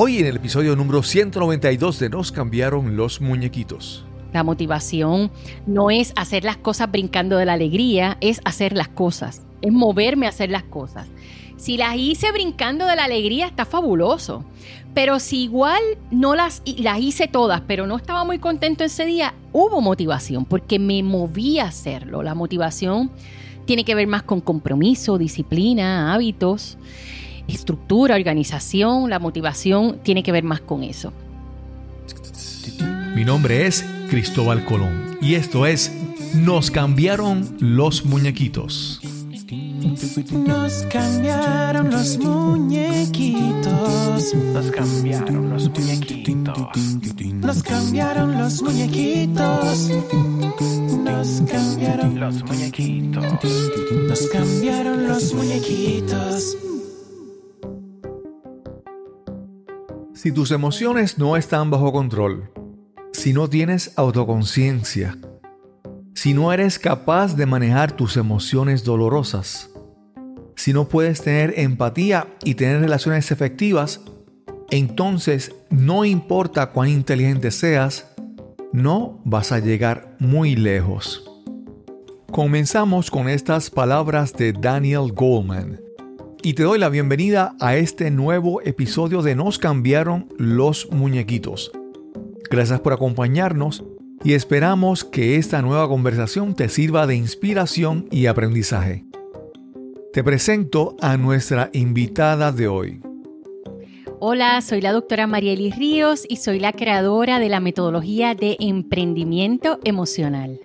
Hoy en el episodio número 192 de Nos cambiaron los muñequitos. La motivación no es hacer las cosas brincando de la alegría, es hacer las cosas, es moverme a hacer las cosas. Si las hice brincando de la alegría, está fabuloso. Pero si igual no las, las hice todas, pero no estaba muy contento ese día, hubo motivación, porque me moví a hacerlo. La motivación tiene que ver más con compromiso, disciplina, hábitos, estructura, organización. La motivación tiene que ver más con eso. Mi nombre es Cristóbal Colón y esto es Nos cambiaron los muñequitos. Nos cambiaron los muñequitos. Nos cambiaron los muñequitos. Nos cambiaron los muñequitos. Nos cambiaron los muñequitos. Nos cambiaron los muñequitos. Si tus emociones no están bajo control, si no tienes autoconciencia, si no eres capaz de manejar tus emociones dolorosas, si no puedes tener empatía y tener relaciones efectivas, entonces no importa cuán inteligente seas, no vas a llegar muy lejos. Comenzamos con estas palabras de Daniel Goldman y te doy la bienvenida a este nuevo episodio de Nos cambiaron los muñequitos. Gracias por acompañarnos y esperamos que esta nueva conversación te sirva de inspiración y aprendizaje. Te presento a nuestra invitada de hoy. Hola, soy la doctora Marieli Ríos y soy la creadora de la metodología de emprendimiento emocional.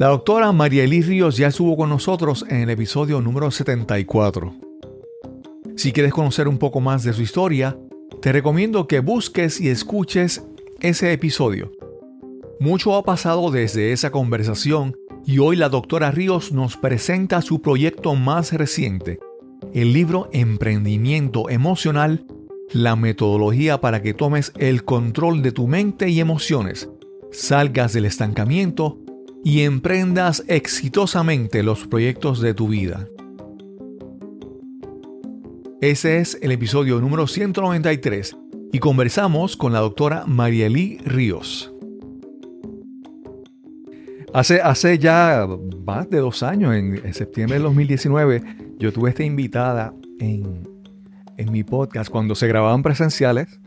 La doctora Marieli Ríos ya estuvo con nosotros en el episodio número 74. Si quieres conocer un poco más de su historia, te recomiendo que busques y escuches ese episodio. Mucho ha pasado desde esa conversación y hoy la doctora Ríos nos presenta su proyecto más reciente, el libro Emprendimiento Emocional, la metodología para que tomes el control de tu mente y emociones, salgas del estancamiento y emprendas exitosamente los proyectos de tu vida. Ese es el episodio número 193 y conversamos con la doctora Marielí Ríos. Hace, hace ya más de dos años, en, septiembre del 2019, yo tuve esta invitada en, mi podcast cuando se grababan presenciales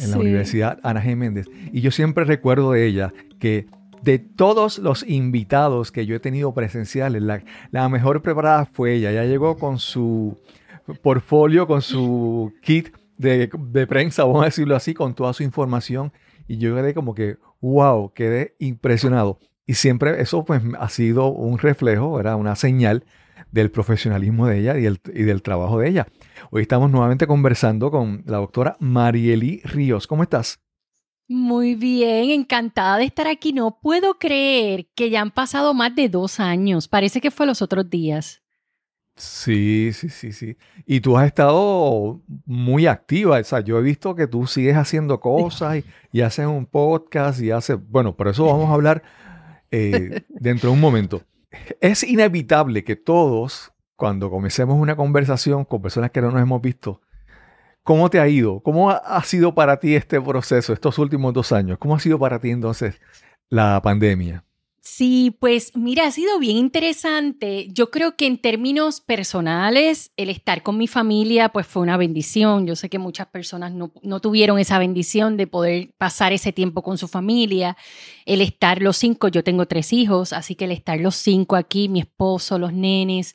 en la Universidad Ana G. Méndez. Y yo siempre recuerdo de ella que de todos los invitados que yo he tenido presenciales, la, mejor preparada fue ella. Ya llegó con su portfolio, con su kit de, prensa, vamos a decirlo así, con toda su información. Y yo quedé como que, wow, quedé impresionado. Y siempre eso pues ha sido un reflejo, era una señal del profesionalismo de ella y, y, del trabajo de ella. Hoy estamos nuevamente conversando con la doctora Marieli Ríos. ¿Cómo estás? Muy bien, encantada de estar aquí. No puedo creer que ya han pasado más de dos años. Parece que fue los otros días. Sí, sí, sí, sí. Y tú has estado muy activa. O sea, yo he visto que tú sigues haciendo cosas y, y haces un podcast y haces, bueno, por eso vamos a hablar eh, dentro de un momento. Es inevitable que todos, cuando comencemos una conversación con personas que no nos hemos visto, ¿cómo te ha ido? ¿Cómo ha sido para ti este proceso, estos últimos dos años? ¿Cómo ha sido para ti entonces la pandemia? Sí, pues mira, ha sido bien interesante. Yo creo que en términos personales, el estar con mi familia, pues fue una bendición. Yo sé que muchas personas no, no, tuvieron esa bendición de poder pasar ese tiempo con su familia. El estar los cinco, yo tengo tres hijos, así que el estar los cinco aquí, mi esposo, los nenes,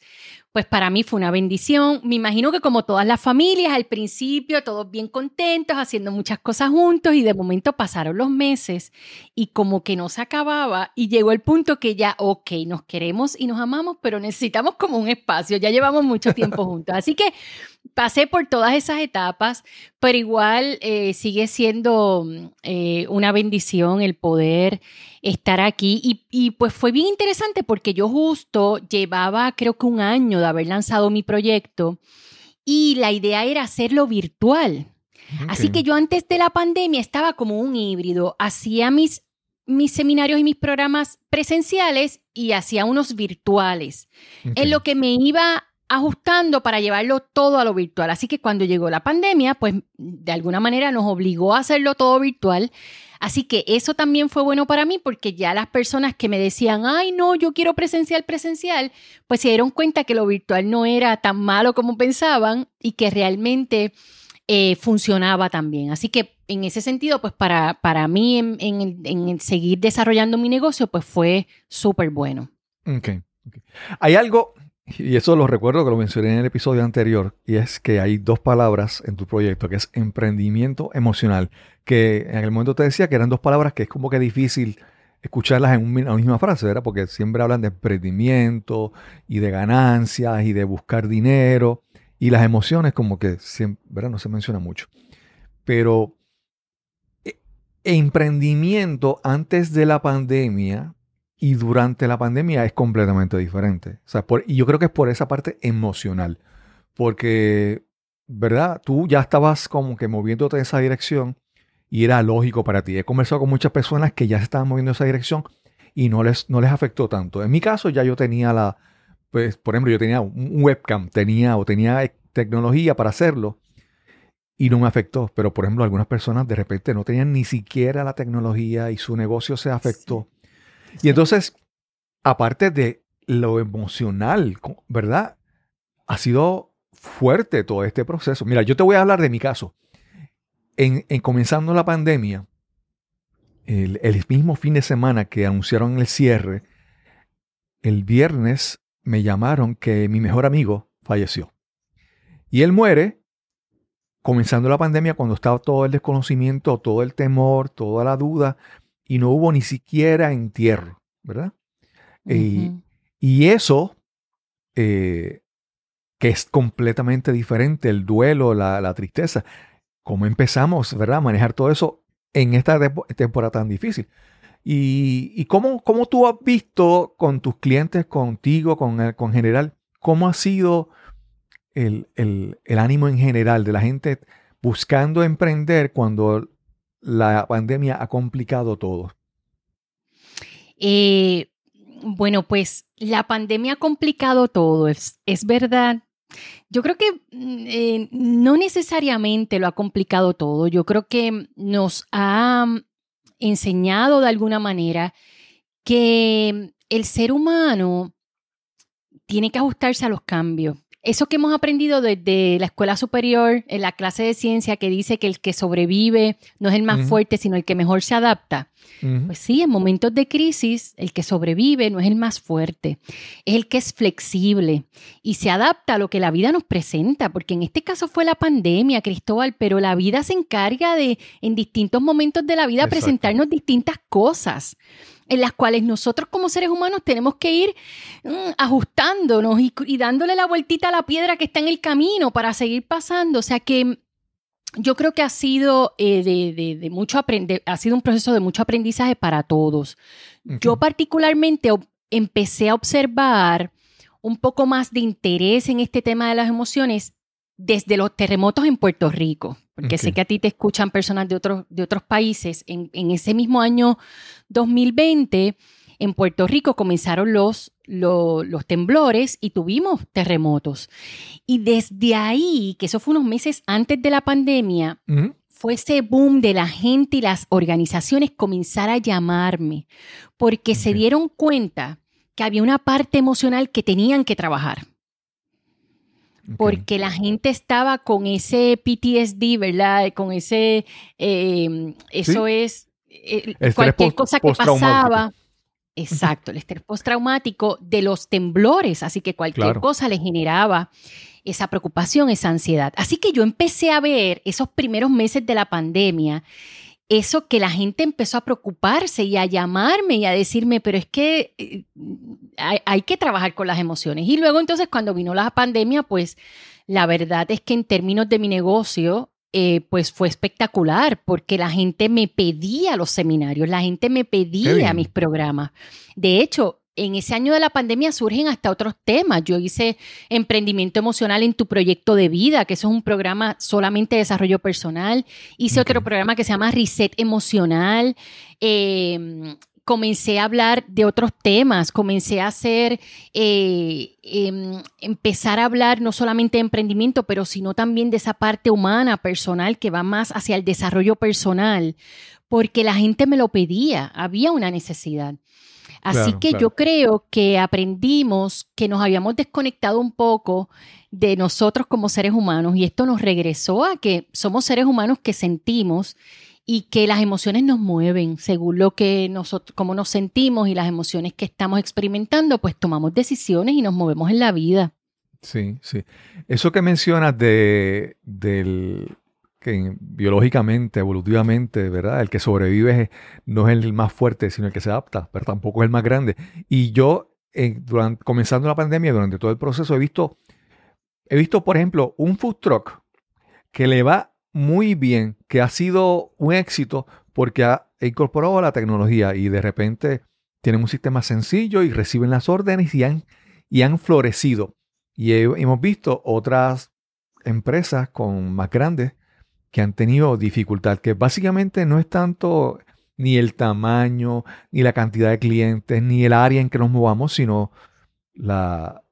pues para mí fue una bendición. Me imagino que como todas las familias, al principio todos bien contentos, haciendo muchas cosas juntos y de momento pasaron los meses y como que no se acababa y llegó el punto que ya, ok, nos queremos y nos amamos, pero necesitamos como un espacio, ya llevamos mucho tiempo juntos. Así que pasé por todas esas etapas, pero igual eh, sigue siendo eh, una bendición el poder estar aquí. Y, y, pues fue bien interesante porque yo justo llevaba creo que un año de haber lanzado mi proyecto y la idea era hacerlo virtual. Así que yo antes de la pandemia estaba como un híbrido, hacía mis, mis seminarios y mis programas presenciales y hacía unos virtuales, en lo que me iba ajustando para llevarlo todo a lo virtual. Así que cuando llegó la pandemia, pues de alguna manera nos obligó a hacerlo todo virtual. Así que eso también fue bueno para mí porque ya las personas que me decían, ay, no, yo quiero presencial, presencial, pues se dieron cuenta que lo virtual no era tan malo como pensaban y que realmente eh, funcionaba también. Así que en ese sentido, pues para, para mí en, en, seguir desarrollando mi negocio, pues fue súper bueno. Hay algo, y eso lo recuerdo que lo mencioné en el episodio anterior, y es que hay dos palabras en tu proyecto, que es emprendimiento emocional, que en el momento te decía que eran dos palabras que es como que difícil escucharlas en una misma frase, ¿verdad? Porque siempre hablan de emprendimiento y de ganancias y de buscar dinero. Y las emociones como que siempre, ¿verdad? No se menciona mucho. Pero eh, emprendimiento antes de la pandemia y durante la pandemia es completamente diferente. O sea, y yo creo que es por esa parte emocional. Porque, ¿verdad? Tú ya estabas como que moviéndote en esa dirección y era lógico para ti. He conversado con muchas personas que ya se estaban moviendo en esa dirección y no les, no les afectó tanto. En mi caso ya yo tenía la, pues, por ejemplo, yo tenía un webcam, tenía o tenía tecnología para hacerlo y no me afectó. Pero, por ejemplo, algunas personas de repente no tenían ni siquiera la tecnología y su negocio se afectó. Y entonces, aparte de lo emocional, ¿verdad? Ha sido fuerte todo este proceso. Mira, yo te voy a hablar de mi caso. En, comenzando la pandemia, el, mismo fin de semana que anunciaron el cierre, el viernes me llamaron que mi mejor amigo falleció. Y él muere comenzando la pandemia cuando estaba todo el desconocimiento, todo el temor, toda la duda, y no hubo ni siquiera entierro, ¿verdad? y eso, eh, que es completamente diferente, el duelo, la, tristeza, cómo empezamos, ¿verdad? A manejar todo eso en esta temporada tan difícil. ¿Y, cómo, cómo, tú has visto con tus clientes, contigo, con, con general, cómo ha sido el, ánimo en general de la gente buscando emprender cuando la pandemia ha complicado todo? Eh, bueno, pues la pandemia ha complicado todo, es, es verdad. Yo creo que mm, eh, no necesariamente lo ha complicado todo. Yo creo que nos ha enseñado de alguna manera que el ser humano tiene que ajustarse a los cambios. Eso que hemos aprendido desde la escuela superior, en la clase de ciencia, que dice que el que sobrevive no es el más fuerte, sino el que mejor se adapta. Pues sí, en momentos de crisis, el que sobrevive no es el más fuerte, es el que es flexible y se adapta a lo que la vida nos presenta, porque en este caso fue la pandemia, Cristóbal, pero la vida se encarga de, en distintos momentos de la vida, presentarnos distintas cosas en las cuales nosotros como seres humanos tenemos que ir mm, ajustándonos y, dándole la vueltita a la piedra que está en el camino para seguir pasando. O sea que yo creo que ha sido eh, de, mucho ha sido un proceso de mucho aprendizaje para todos. Yo particularmente empecé a observar un poco más de interés en este tema de las emociones desde los terremotos en Puerto Rico, porque sé que a ti te escuchan personas de otros, de otros países. En, ese mismo año 2020, en Puerto Rico comenzaron los, los, temblores y tuvimos terremotos. Y desde ahí, que eso fue unos meses antes de la pandemia, fue ese boom de la gente y las organizaciones comenzar a llamarme, porque se dieron cuenta que había una parte emocional que tenían que trabajar porque la gente estaba con ese PTSD, ¿verdad? Con ese, em, eso es, eh, cualquier cosa que pasaba. Exacto, el estrés postraumático de los temblores, así que cualquier cosa le generaba esa preocupación, esa ansiedad. Así que yo empecé a ver esos primeros meses de la pandemia eso que la gente empezó a preocuparse y a llamarme y a decirme, pero es que eh, hay, que trabajar con las emociones. Y luego entonces cuando vino la pandemia, pues la verdad es que en términos de mi negocio, eh, pues fue espectacular porque la gente me pedía los seminarios, la gente me pedía mis programas. De hecho, en ese año de la pandemia surgen hasta otros temas. Yo hice emprendimiento emocional en tu proyecto de vida, que eso es un programa solamente de desarrollo personal. Hice otro programa que se llama Reset Emocional. Em, comencé a hablar de otros temas, comencé a hacer, eh, em, empezar a hablar no solamente de emprendimiento, pero sino también de esa parte humana, personal, que va más hacia el desarrollo personal, porque la gente me lo pedía, había una necesidad. Así Claro, que claro. yo creo que aprendimos que nos habíamos desconectado un poco de nosotros como seres humanos y esto nos regresó a que somos seres humanos que sentimos y que las emociones nos mueven según lo que nosotros, cómo nos sentimos y las emociones que estamos experimentando, pues tomamos decisiones y nos movemos en la vida. Sí, sí. Eso que mencionas de, del que biológicamente, evolutivamente, ¿verdad? El que sobrevive no es el más fuerte, sino el que se adapta, pero tampoco es el más grande. Y yo, eh, comenzando la pandemia, durante todo el proceso, he visto, he visto, por ejemplo, un food truck que le va muy bien, que ha sido un éxito porque ha incorporado la tecnología y de repente tienen un sistema sencillo y reciben las órdenes y han, y han florecido. Y he- hemos visto otras empresas con más grandes que han tenido dificultad, que básicamente no es tanto ni el tamaño, ni la cantidad de clientes, ni el área en que nos movamos, sino la,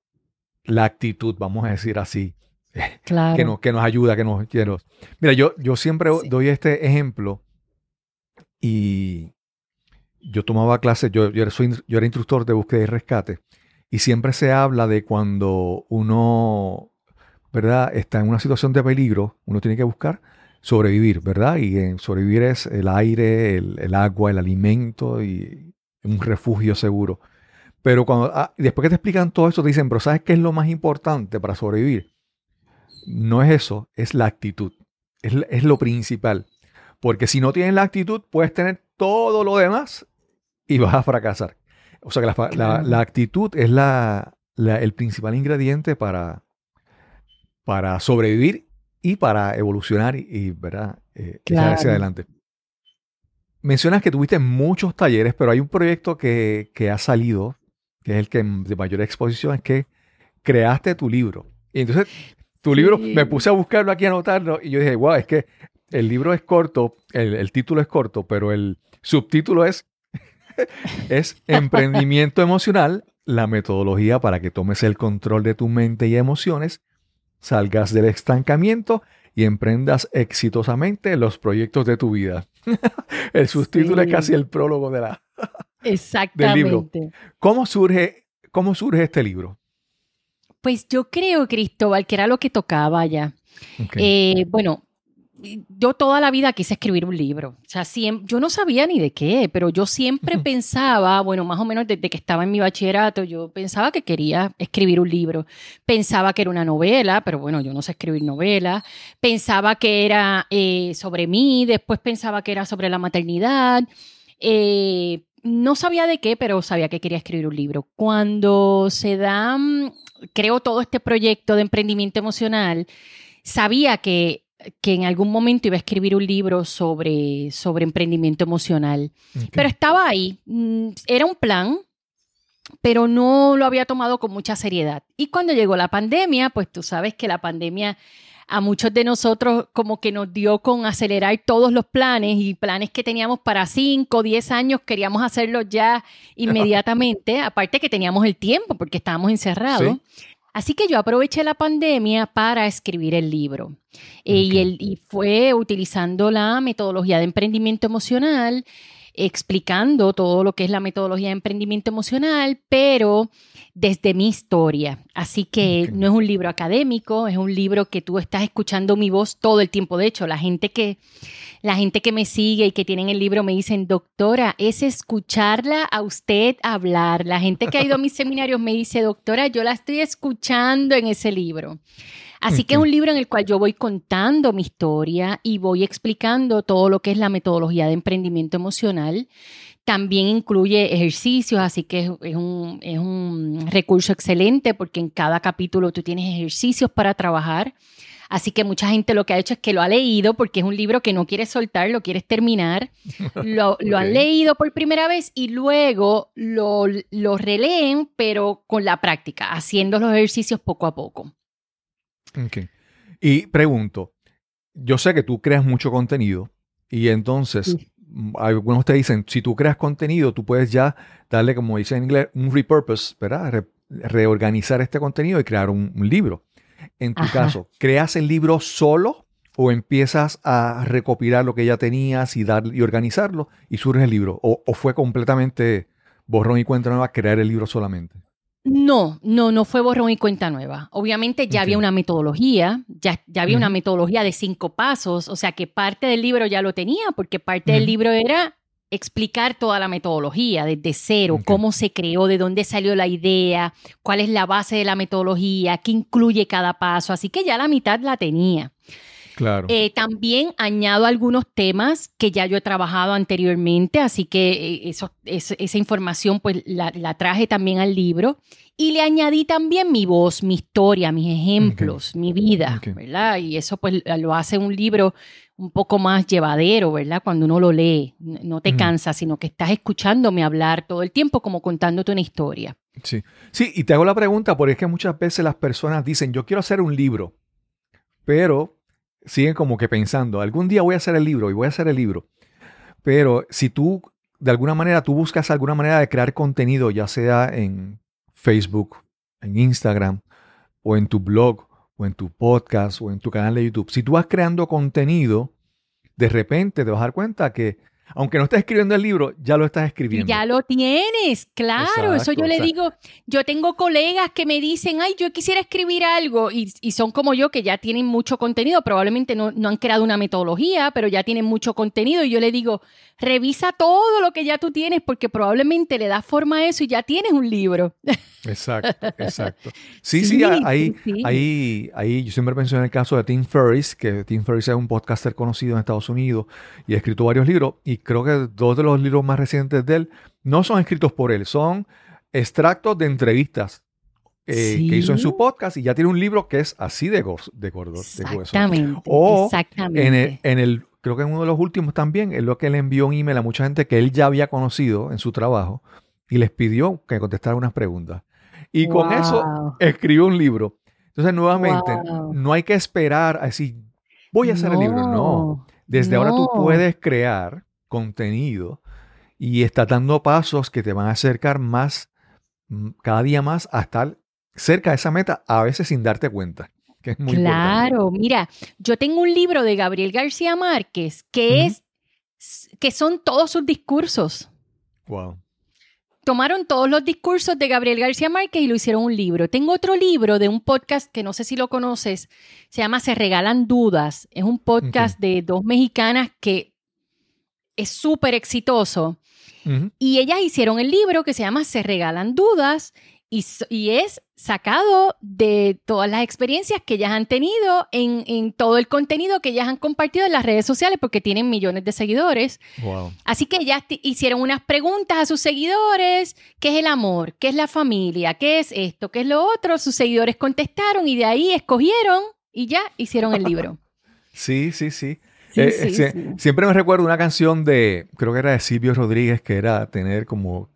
la actitud, vamos a decir así, Claro. que, nos, que nos ayuda, que nos... que nos- Mira, yo, yo siempre Sí. doy este ejemplo y yo tomaba clases, yo, yo, soy- yo era instructor de búsqueda y rescate y siempre se habla de cuando uno, ¿verdad? Está en una situación de peligro, uno tiene que buscar sobrevivir, ¿verdad? Y sobrevivir es el aire, el, el agua, el alimento y un refugio seguro. Pero cuando, ah, después que te explican todo esto, te dicen, pero ¿sabes qué es lo más importante para sobrevivir? No es eso, es la actitud. Es, es lo principal. Porque si no tienes la actitud, puedes tener todo lo demás y vas a fracasar. O sea que la, la- la actitud es la- el principal ingrediente para, para sobrevivir y para evolucionar y, y, ¿verdad? Eh, echar hacia Claro. adelante. Mencionas que tuviste muchos talleres, pero hay un proyecto que, que ha salido, que es el que de mayor exposición, es que creaste tu libro. Y entonces, tu libro, Sí. me puse a buscarlo aquí, a anotarlo, y yo dije, wow, es que el libro es corto, el, el título es corto, pero el subtítulo es, es Emprendimiento Emocional, la metodología para que tomes el control de tu mente y emociones, salgas del estancamiento y emprendas exitosamente los proyectos de tu vida. el subtítulo Sí. es casi el prólogo de la... Exactamente. ¿Cómo surge, cómo surge este libro? Pues yo creo, Cristóbal, que era lo que tocaba ya. Eh, bueno, yo toda la vida quise escribir un libro. O sea, siem- yo no sabía ni de qué, pero yo siempre pensaba, bueno, más o menos desde que estaba en mi bachillerato, yo pensaba que quería escribir un libro. Pensaba que era una novela, pero bueno, yo no sé escribir novela. Pensaba que era eh, sobre mí, después pensaba que era sobre la maternidad. Eh, no sabía de qué, pero sabía que quería escribir un libro. Cuando se da, mm, creo todo este proyecto de emprendimiento emocional, sabía que, que en algún momento iba a escribir un libro sobre, sobre emprendimiento emocional. Pero estaba ahí. Mm, Era un plan, pero no lo había tomado con mucha seriedad. Y cuando llegó la pandemia, pues tú sabes que la pandemia a muchos de nosotros como que nos dio con acelerar todos los planes y planes que teníamos para 5, 10 años, queríamos hacerlos ya inmediatamente, aparte que teníamos el tiempo porque estábamos encerrados. Así que yo aproveché la pandemia para escribir el libro. Eh, y, el- y fue utilizando la metodología de emprendimiento emocional, explicando todo lo que es la metodología de emprendimiento emocional, pero desde mi historia. Así que no es un libro académico, es un libro que tú estás escuchando mi voz todo el tiempo. De hecho, la gente que, la gente que me sigue y que tienen el libro me dicen, doctora, es escucharla a usted hablar. La gente que ha ido a mis seminarios me dice, doctora, yo la estoy escuchando en ese libro. Así que es un libro en el cual yo voy contando mi historia y voy explicando todo lo que es la metodología de emprendimiento emocional. También incluye ejercicios, así que es, es un, es un recurso excelente porque en cada capítulo tú tienes ejercicios para trabajar. Así que mucha gente lo que ha hecho es que lo ha leído porque es un libro que no quieres soltar, lo quieres terminar. Lo, lo han leído por primera vez y luego lo, lo releen, pero con la práctica, haciendo los ejercicios poco a poco. Y pregunto, yo sé que tú creas mucho contenido y entonces Sí. algunos te dicen, si tú creas contenido, tú puedes ya darle, como dice en inglés, un repurpose, ¿verdad? Re- reorganizar este contenido y crear un, un libro. En tu Ajá. caso, ¿creas el libro solo o empiezas a recopilar lo que ya tenías y, dar, y organizarlo y surge el libro? ¿O, o fue completamente borrón y cuenta nueva crear el libro solamente? No, no, no fue borrón y cuenta nueva. Obviamente ya había una metodología, ya, ya había una metodología de cinco pasos, o sea que parte del libro ya lo tenía, porque parte del libro era explicar toda la metodología desde cero, cómo se creó, de dónde salió la idea, cuál es la base de la metodología, qué incluye cada paso, así que ya la mitad la tenía. Claro. Eh, también añado algunos temas que ya yo he trabajado anteriormente, así que eh, eso, es- esa información pues la, la traje también al libro y le añadí también mi voz, mi historia, mis ejemplos, mi vida. ¿verdad? Y eso pues lo hace un libro un poco más llevadero, ¿verdad? Cuando uno lo lee, no te Ujú. cansas, sino que estás escuchándome hablar todo el tiempo como contándote una historia. Sí. sí, y te hago la pregunta porque es que muchas veces las personas dicen, yo quiero hacer un libro, pero siguen como que pensando, algún día voy a hacer el libro y voy a hacer el libro. Pero si tú, de alguna manera, tú buscas alguna manera de crear contenido, ya sea en Facebook, en Instagram, o en tu blog, o en tu podcast, o en tu canal de YouTube, si tú vas creando contenido, de repente te vas a dar cuenta que, aunque no estés escribiendo el libro, ya lo estás escribiendo. Ya lo tienes, claro. eso Exacto, yo le digo, yo tengo colegas que me dicen, ay, yo quisiera escribir algo y, y son como yo que ya tienen mucho contenido, probablemente no, no han creado una metodología, pero ya tienen mucho contenido y yo le digo, revisa todo lo que ya tú tienes porque probablemente le das forma a eso y ya tienes un libro. Exacto, exacto. Sí, Sí, sí, ahí, sí, ahí, ahí, yo siempre menciono el caso de Tim Ferriss, que Tim Ferriss es un podcaster conocido en Estados Unidos y ha escrito varios libros, y creo que dos de los libros más recientes de él no son escritos por él, son extractos de entrevistas eh, que hizo en su podcast y ya tiene un libro que es así de, gor- de gordo, de grueso. Exactamente. O exactamente. En el, en el- creo que en uno de los últimos también, es lo que le envió un email a mucha gente que él ya había conocido en su trabajo y les pidió que contestara unas preguntas. Y con eso escribió un libro. Entonces, nuevamente, Wow. no hay que esperar a decir, voy a hacer el libro. No. Desde ahora tú puedes crear contenido y estás dando pasos que te van a acercar más, mm, cada día más, a estar cerca de esa meta, a veces sin darte cuenta. Que es muy importante. Claro, mira, yo tengo un libro de Gabriel García Márquez que es que son todos sus discursos. Wow. Tomaron todos los discursos de Gabriel García Márquez y lo hicieron un libro. Tengo otro libro de un podcast que no sé si lo conoces, se llama Se Regalan Dudas. Es un podcast de dos mexicanas que es súper exitoso. Y ellas hicieron el libro que se llama Se Regalan Dudas y, y es sacado de todas las experiencias que ellas han tenido en, en todo el contenido que ellas han compartido en las redes sociales porque tienen millones de seguidores. Wow. Así que ellas hicieron unas preguntas a sus seguidores, ¿qué es el amor? ¿Qué es la familia? ¿Qué es esto? ¿Qué es lo otro? Sus seguidores contestaron y de ahí escogieron y ya hicieron el libro. Sí, sí, sí. Sí, Eh, eh, sí. Siempre me recuerdo una canción de, creo que era de Silvio Rodríguez, que era tener como,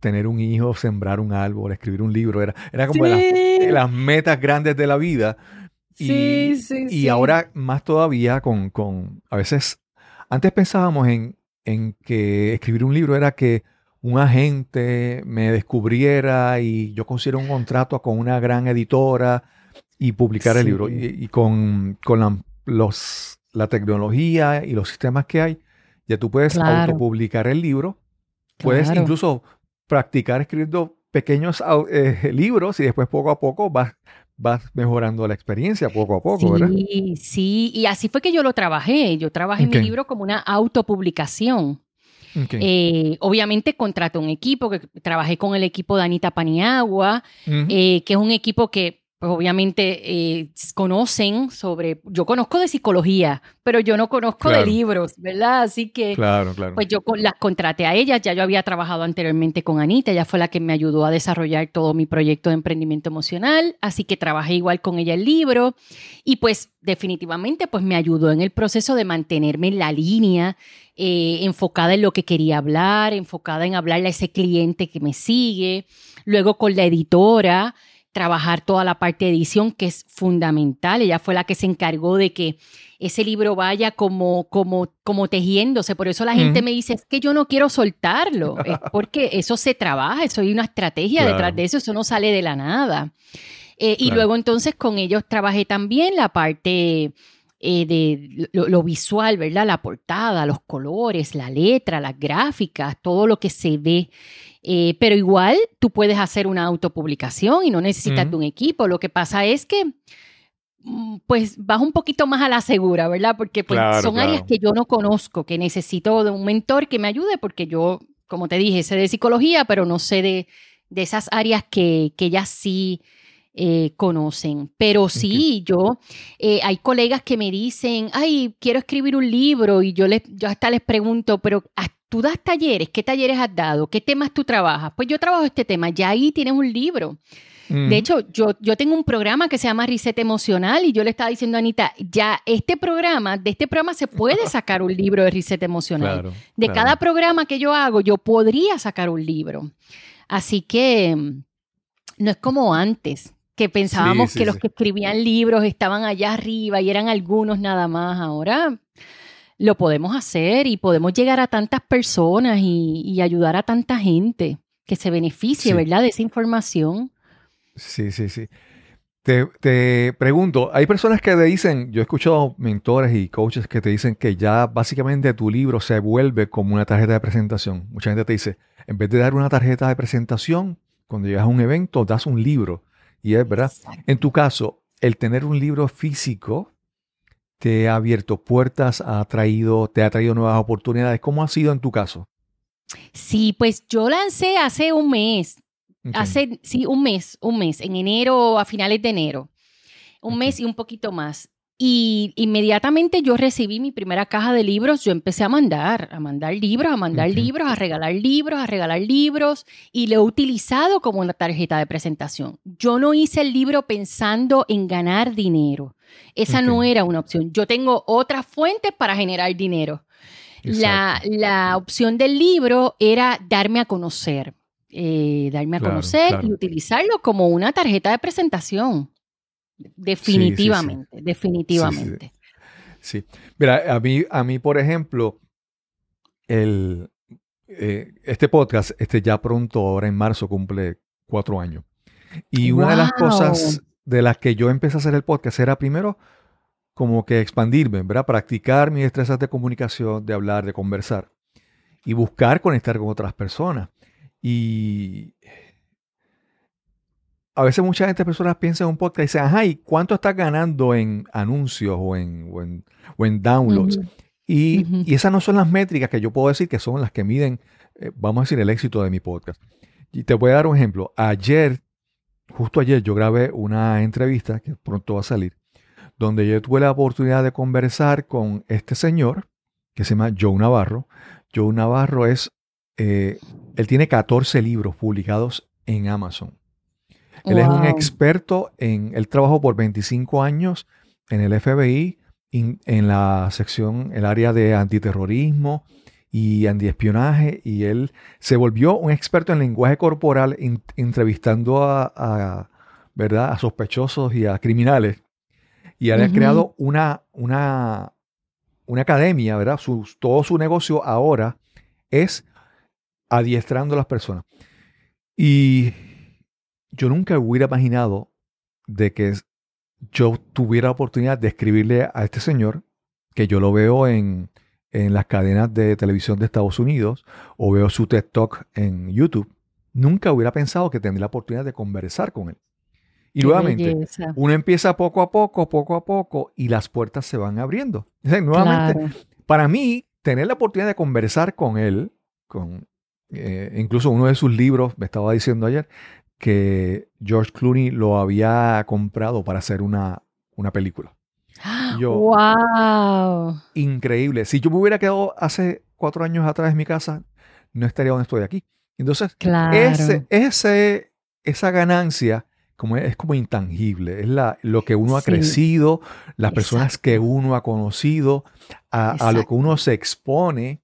tener un hijo, sembrar un árbol, escribir un libro. Era, era como de las, metas grandes de la vida. Y, Sí, sí, y sí. ahora más todavía con, con, a veces, antes pensábamos en, en que escribir un libro era que un agente me descubriera y yo consiguiera un contrato con una gran editora y publicar el Sí. libro. Y, y con, con la, los, la tecnología y los sistemas que hay, ya tú puedes Claro. autopublicar el libro. Puedes Claro. incluso practicar escribiendo pequeños eh, libros y después poco a poco vas, vas mejorando la experiencia poco a poco, ¿verdad? Sí, sí, y así fue que yo lo trabajé. Yo trabajé mi libro como una autopublicación. Ok. Eh, obviamente contraté un equipo, que trabajé con el equipo de Anita Paniagua, eh, que es un equipo que pues, obviamente eh, conocen sobre, yo conozco de psicología, pero yo no conozco Claro. de libros, ¿verdad? Así que claro, claro. pues yo con- las contraté a ellas, ya yo había trabajado anteriormente con Anita, ella fue la que me ayudó a desarrollar todo mi proyecto de emprendimiento emocional, así que trabajé igual con ella el libro y pues definitivamente pues me ayudó en el proceso de mantenerme en la línea, eh, enfocada en lo que quería hablar, enfocada en hablarle a ese cliente que me sigue, luego con la editora trabajar toda la parte de edición, que es fundamental. Ella fue la que se encargó de que ese libro vaya como, como, como tejiéndose. Por eso la gente me dice, es que yo no quiero soltarlo. es porque eso se trabaja, eso hay una estrategia detrás de eso, eso no sale de la nada. Eh, y luego entonces con ellos trabajé también la parte eh, de lo, visual, ¿verdad? La portada, los colores, la letra, las gráficas, todo lo que se ve. Eh, pero igual tú puedes hacer una autopublicación y no necesitas de un equipo. Lo que pasa es que mm, pues vas un poquito más a la segura, ¿verdad? Porque pues, son áreas que yo no conozco, que necesito de un mentor que me ayude, porque yo, como te dije, sé de psicología, pero no sé de, de esas áreas que, que ya sí eh, conocen. Pero sí, yo, eh, hay colegas que me dicen, ay, quiero escribir un libro y yo, les, yo hasta les pregunto, pero ah, tú das talleres, ¿qué talleres has dado? ¿Qué temas tú trabajas? Pues yo trabajo este tema, ya ahí tienes un libro. De hecho, yo, yo tengo un programa que se llama Reset Emocional y yo le estaba diciendo a Anita, ya este programa, de este programa se puede sacar un libro de Reset Emocional. de cada programa que yo hago, yo podría sacar un libro. Así que mm, no es como antes que pensábamos que los que escribían libros estaban allá arriba y eran algunos nada más. Ahora lo podemos hacer y podemos llegar a tantas personas y, ayudar a tanta gente que se beneficie, ¿verdad? De esa información. Sí, sí, sí. Te, te, pregunto, hay personas que te dicen, yo he escuchado mentores y coaches que te dicen que ya básicamente tu libro se vuelve como una tarjeta de presentación. Mucha gente te dice, en vez de dar una tarjeta de presentación, cuando llegas a un evento, das un libro. Y es verdad. En tu caso, el tener un libro físico te ha abierto puertas, ha traído, te ha traído nuevas oportunidades. ¿Cómo ha sido en tu caso? Sí, pues yo lancé hace un mes. Hace, sí, un mes, un mes, en enero, a finales de enero. Un mes y un poquito más. Y inmediatamente yo recibí mi primera caja de libros, yo empecé a mandar, a mandar libros, a mandar libros, a regalar libros, a regalar libros y lo he utilizado como una tarjeta de presentación. Yo no hice el libro pensando en ganar dinero. Esa no era una opción. Yo tengo otras fuentes para generar dinero. La, la, opción del libro era darme a conocer, eh, darme a conocer y utilizarlo como una tarjeta de presentación. Definitivamente, definitivamente. Sí, Mira, a mí, a mí, por ejemplo, el, eh, este podcast, este ya pronto, ahora en marzo, cumple cuatro años. Y una de las cosas de las que yo empecé a hacer el podcast era primero como que expandirme, ¿verdad? Practicar mis destrezas de comunicación, de hablar, de conversar y buscar conectar con otras personas. Y a veces muchas personas piensan en un podcast y dicen, ajá, ¿y cuánto estás ganando en anuncios o en, o en, downloads? y, esas no son las métricas que yo puedo decir que son las que miden, eh, vamos a decir, el éxito de mi podcast. Y te voy a dar un ejemplo. Ayer, justo ayer, yo grabé una entrevista que pronto va a salir, donde yo tuve la oportunidad de conversar con este señor que se llama Joe Navarro. Joe Navarro es, eh, él tiene 14 libros publicados en Amazon. Él es un experto en, él trabajó por 25 años en el FBI, en la sección, el área de antiterrorismo y antiespionaje, y él se volvió un experto en lenguaje corporal, entrevistando a, ¿verdad? a sospechosos y a criminales. Y él ha creado una, una, una academia, ¿verdad? todo su negocio ahora es adiestrando a las personas. Y yo nunca hubiera imaginado de que yo tuviera la oportunidad de escribirle a este señor, que yo lo veo en, en las cadenas de televisión de Estados Unidos o veo su TED Talk en YouTube. Nunca hubiera pensado que tendría la oportunidad de conversar con él. Y nuevamente, uno empieza poco a poco, poco a poco, y las puertas se van abriendo. nuevamente, para mí, tener la oportunidad de conversar con él, con eh, incluso uno de sus libros, me estaba diciendo ayer, que George Clooney lo había comprado para hacer una, una película. ¡Wow! Increíble. Si yo me hubiera quedado hace cuatro años atrás en mi casa, no estaría donde estoy aquí. Entonces, ese, ese, esa ganancia como es, como intangible, es la, lo que uno ha crecido, las personas que uno ha conocido, a, a, lo que uno se expone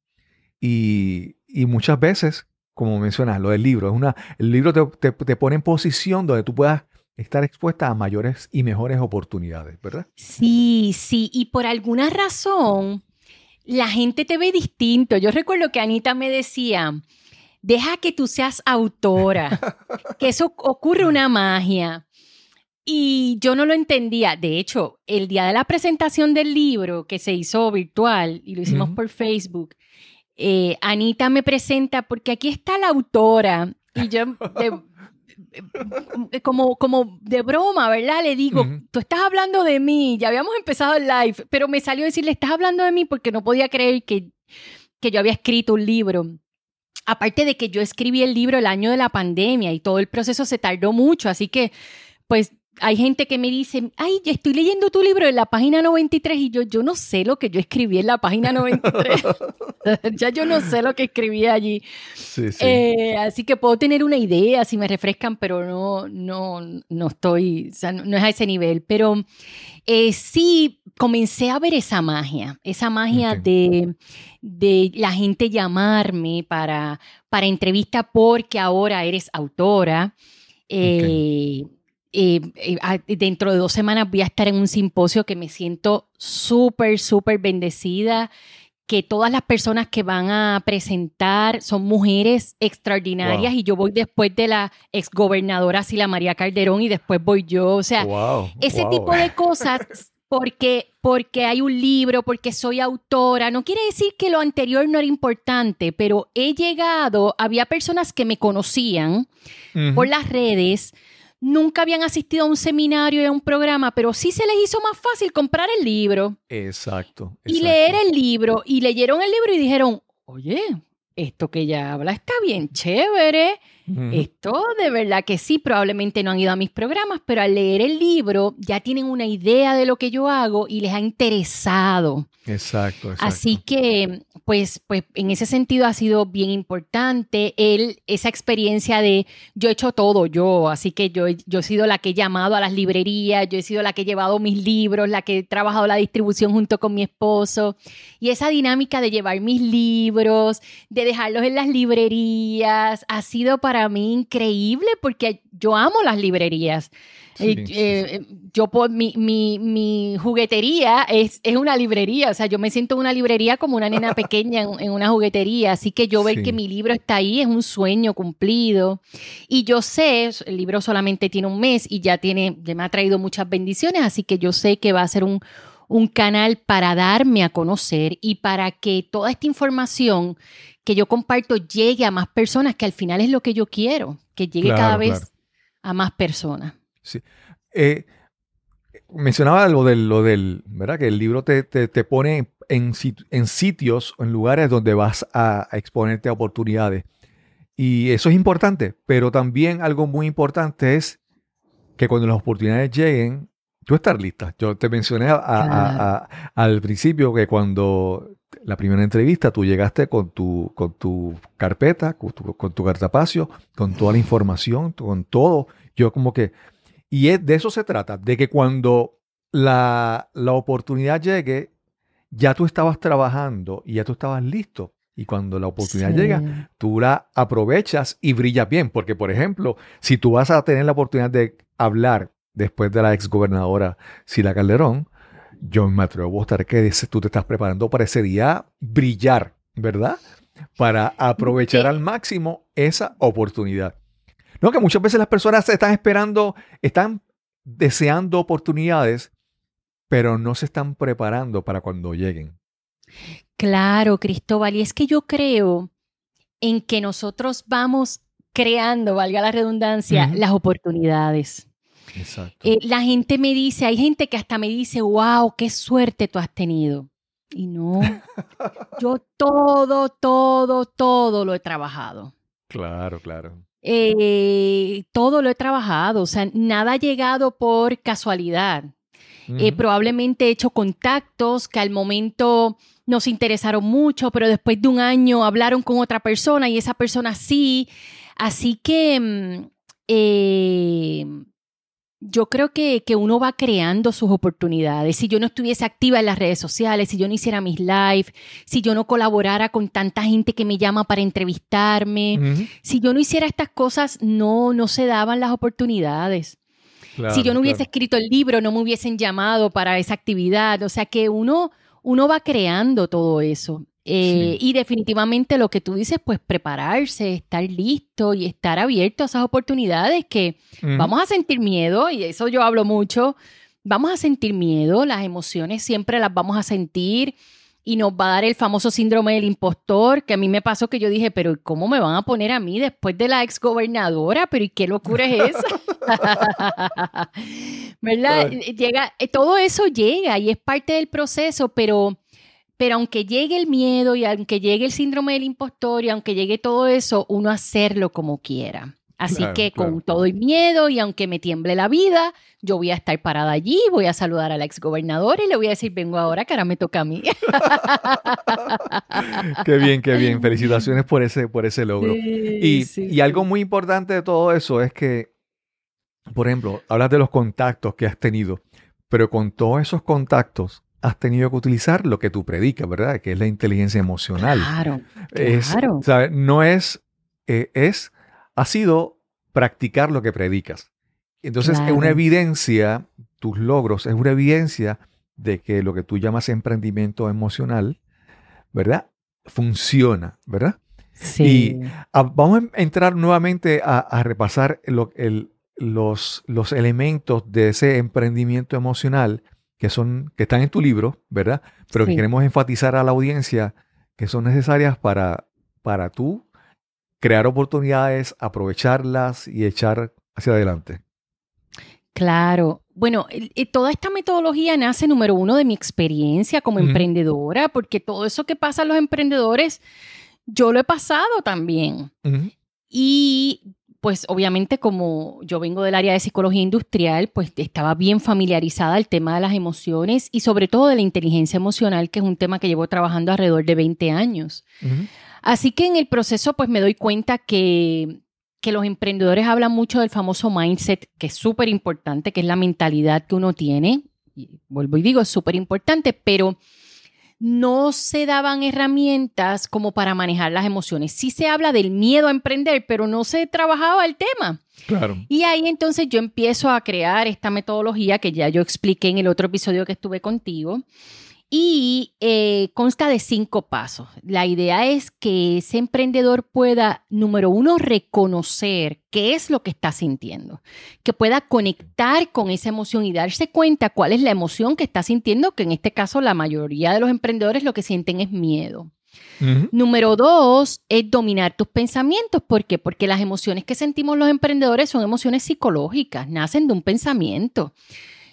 y, y muchas veces como mencionas, lo del libro. Es una, el libro te, pone en posición donde tú puedas estar expuesta a mayores y mejores oportunidades, ¿verdad? Sí, sí, y por alguna razón la gente te ve distinto. Yo recuerdo que Anita me decía, deja que tú seas autora, que eso ocurre una magia. Y yo no lo entendía. De hecho, el día de la presentación del libro, que se hizo virtual y lo hicimos por Facebook, eh, Anita me presenta porque aquí está la autora. Y yo, de- eh, como, como de broma, ¿verdad? Le digo, Ujú. tú estás hablando de mí. Ya habíamos empezado el live, pero me salió a decirle, estás hablando de mí porque no podía creer que, que yo había escrito un libro. Aparte de que yo escribí el libro el año de la pandemia y todo el proceso se tardó mucho, así que pues hay gente que me dice, ay, ya estoy leyendo tu libro en la página 93 y yo, yo no sé lo que yo escribí en la página 93. ya yo no sé lo que escribí allí. Sí, sí. Eh, así que puedo tener una idea si me refrescan, pero no, no, no estoy, o sea, no, no es a ese nivel. Pero eh, sí comencé a ver esa magia, esa magia de, de la gente llamarme para, para entrevista porque ahora eres autora. Eh, eh, eh, ah, dentro de dos semanas voy a estar en un simposio que me siento súper, súper bendecida que todas las personas que van a presentar son mujeres extraordinarias Wow. y yo voy después de la exgobernadora Sila María Calderón y después voy yo, o sea, wow, ese wow. tipo de cosas porque porque hay un libro, porque soy autora, no quiere decir que lo anterior no era importante, pero he llegado, había personas que me conocían por las redes, nunca habían asistido a un seminario y a un programa, pero sí se les hizo más fácil comprar el libro Exacto. y exacto. leer el libro y leyeron el libro y dijeron, oye, esto que ella habla está bien chévere, Esto de verdad que sí, probablemente no han ido a mis programas, pero al leer el libro ya tienen una idea de lo que yo hago y les ha interesado. Exacto, exacto. Así que, pues, pues, en ese sentido ha sido bien importante el, esa experiencia de yo he hecho todo yo, así que yo, yo he sido la que he llamado a las librerías, yo he sido la que he llevado mis libros, la que he trabajado la distribución junto con mi esposo, y esa dinámica de llevar mis libros, de dejarlos en las librerías, ha sido para mí increíble porque yo amo las librerías. Sí, Eh, sí, eh, yo por mi, mi, mi juguetería es, es una librería, o sea, yo me siento en una librería como una nena pequeña en, en una juguetería, así que yo ver que mi libro está ahí es un sueño cumplido. Y yo sé, el libro solamente tiene un mes y ya tiene, ya me ha traído muchas bendiciones, así que yo sé que va a ser un, un canal para darme a conocer y para que toda esta información que yo comparto llegue a más personas, que al final es lo que yo quiero, que llegue Claro, cada vez claro. a más personas. Eh, mencionaba lo del, lo del, ¿verdad? Que el libro te, te, te pone en, sit- en sitios, en lugares donde vas a, a exponerte a oportunidades. Y eso es importante, pero también algo muy importante es que cuando las oportunidades lleguen, tú estar lista. Yo te mencioné a- a- a- a- al principio que cuando la primera entrevista tú llegaste con tu, con tu carpeta, con tu, con tu cartapacio, con toda la información, con todo. Yo como que... Y es- de eso se trata, de que cuando la, la oportunidad llegue, ya tú estabas trabajando y ya tú estabas listo. Y cuando la oportunidad Sí. llega, tú la aprovechas y brillas bien. Porque, por ejemplo, si tú vas a tener la oportunidad de hablar después de la exgobernadora Sila Calderón, yo me atrevo a apostar que tú te estás preparando para ese día brillar, ¿verdad? Para aprovechar Sí. al máximo esa oportunidad. No, que muchas veces las personas están esperando, están deseando oportunidades, pero no se están preparando para cuando lleguen. Claro, Cristóbal, y es que yo creo en que nosotros vamos creando, valga la redundancia, las oportunidades. Exacto. Eh, la gente me dice, hay gente que hasta me dice, wow, qué suerte tú has tenido. Y no, yo todo, todo, todo lo he trabajado. claro, claro. Eh, todo lo he trabajado, o sea, nada ha llegado por casualidad. Eh, Ujú. probablemente he hecho contactos que al momento nos interesaron mucho, pero después de un año hablaron con otra persona y esa persona sí. Así que mm, eh, yo creo que, que uno va creando sus oportunidades. Si yo no estuviese activa en las redes sociales, si yo no hiciera mis live, si yo no colaborara con tanta gente que me llama para entrevistarme, si yo no hiciera estas cosas, no, no se daban las oportunidades. Claro, si yo no hubiese claro. escrito el libro, no me hubiesen llamado para esa actividad. O sea que uno, uno va creando todo eso. Eh, Y definitivamente lo que tú dices, pues prepararse, estar listo y estar abierto a esas oportunidades que vamos a sentir miedo, y eso yo hablo mucho, vamos a sentir miedo, las emociones siempre las vamos a sentir y nos va a dar el famoso síndrome del impostor, que a mí me pasó que yo dije, pero ¿cómo me van a poner a mí después de la exgobernadora? Pero ¿y qué locura es esa? ¿Verdad? Llega, eh, todo eso llega y es parte del proceso, pero, pero aunque llegue el miedo y aunque llegue el síndrome del impostor y aunque llegue todo eso, uno hacerlo como quiera. Así Claro, que claro. con todo y miedo y aunque me tiemble la vida, yo voy a estar parada allí, voy a saludar a la exgobernadora y le voy a decir, vengo ahora que ahora me toca a mí. Qué bien, qué bien. Felicitaciones por ese, por ese logro. Y, y algo muy importante de todo eso es que, por ejemplo, hablas de los contactos que has tenido, pero con todos esos contactos has tenido que utilizar lo que tú predicas, ¿verdad? Que es la inteligencia emocional. Claro, Es, claro. ¿sabes? No es, eh, es, ha sido practicar lo que predicas. Entonces, es una evidencia, tus logros, es una evidencia de que lo que tú llamas emprendimiento emocional, ¿verdad? Funciona, ¿verdad? Sí. Ah, vamos a entrar nuevamente a, a repasar lo- el- los, los elementos de ese emprendimiento emocional que son que están en tu libro, ¿verdad? Pero que queremos enfatizar a la audiencia que son necesarias para, para tú crear oportunidades, aprovecharlas y echar hacia adelante. Claro. Bueno, toda esta metodología nace, número uno, de mi experiencia como emprendedora, porque todo eso que pasa a los emprendedores, yo lo he pasado también. Y pues obviamente como yo vengo del área de psicología industrial, pues estaba bien familiarizada al tema de las emociones y sobre todo de la inteligencia emocional, que es un tema que llevo trabajando alrededor de 20 años. Así que en el proceso pues me doy cuenta que, que los emprendedores hablan mucho del famoso mindset, que es súper importante, que es la mentalidad que uno tiene. Y vuelvo y digo, es súper importante, pero no se daban herramientas como para manejar las emociones. Sí se habla del miedo a emprender, pero no se trabajaba el tema. Claro. Y ahí entonces yo empiezo a crear esta metodología que ya yo expliqué en el otro episodio que estuve contigo. Y eh, consta de cinco pasos. La idea es que ese emprendedor pueda, número uno, reconocer qué es lo que está sintiendo, que pueda conectar con esa emoción y darse cuenta cuál es la emoción que está sintiendo, que en este caso la mayoría de los emprendedores lo que sienten es miedo. Número dos es dominar tus pensamientos. ¿Por qué? Porque las emociones que sentimos los emprendedores son emociones psicológicas, nacen de un pensamiento.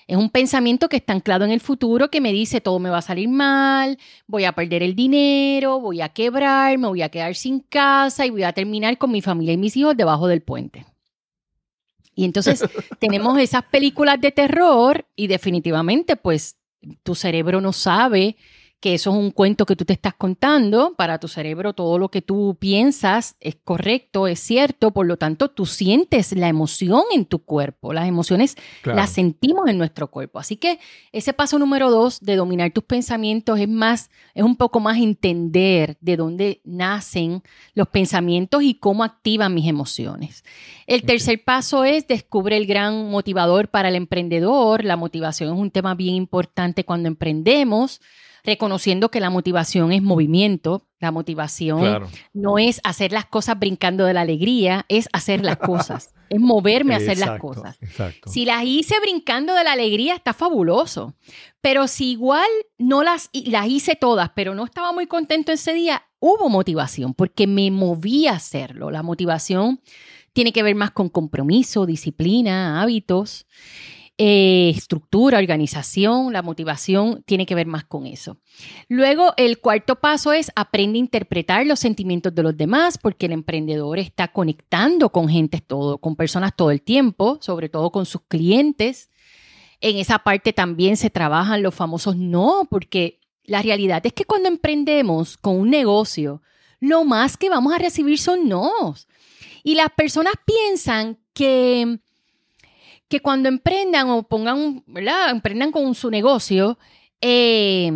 Es un pensamiento que está anclado en el futuro que me dice todo me va a salir mal, voy a perder el dinero, voy a quebrar, me voy a quedar sin casa y voy a terminar con mi familia y mis hijos debajo del puente. Y entonces tenemos esas películas de terror y definitivamente pues tu cerebro no sabe que eso es un cuento que tú te estás contando, para tu cerebro todo lo que tú piensas es correcto, es cierto, por lo tanto tú sientes la emoción en tu cuerpo, las emociones Claro. las sentimos en nuestro cuerpo. Así que ese paso número dos de dominar tus pensamientos es más, es un poco más entender de dónde nacen los pensamientos y cómo activan mis emociones. El tercer paso es descubre el gran motivador para el emprendedor. La motivación es un tema bien importante cuando emprendemos reconociendo que la motivación es movimiento, la motivación Claro. no es hacer las cosas brincando de la alegría, es hacer las cosas, es moverme a hacer las cosas. Exacto. Si las hice brincando de la alegría, está fabuloso. Pero si igual no las, las hice todas, pero no estaba muy contento ese día, hubo motivación porque me moví a hacerlo. La motivación tiene que ver más con compromiso, disciplina, hábitos, eh, estructura, organización. La motivación tiene que ver más con eso. Luego, el cuarto paso es aprende a interpretar los sentimientos de los demás, porque el emprendedor está conectando con gente todo, con personas todo el tiempo, sobre todo con sus clientes. En esa parte también se trabajan los famosos no, porque la realidad es que cuando emprendemos con un negocio, lo más que vamos a recibir son no. Y las personas piensan que, que cuando emprendan o pongan, ¿verdad? Emprendan con su negocio, eh,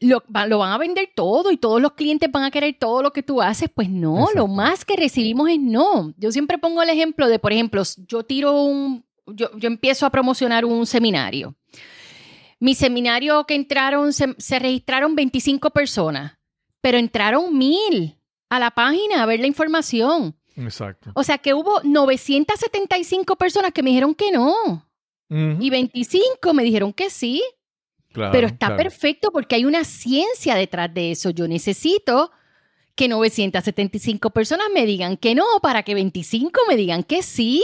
lo, va- lo van a vender todo y todos los clientes van a querer todo lo que tú haces. Pues no, Exacto. lo más que recibimos es no. Yo siempre pongo el ejemplo de, por ejemplo, yo tiro un, yo, yo empiezo a promocionar un seminario. Mi seminario que entraron, se, se registraron 25 personas, pero entraron mil a la página a ver la información. Exacto. O sea que hubo 975 personas que me dijeron que no y 25 me dijeron que sí. claro, Pero está claro. perfecto porque hay una ciencia detrás de eso. Yo necesito que 975 personas me digan que no para que 25 me digan que sí.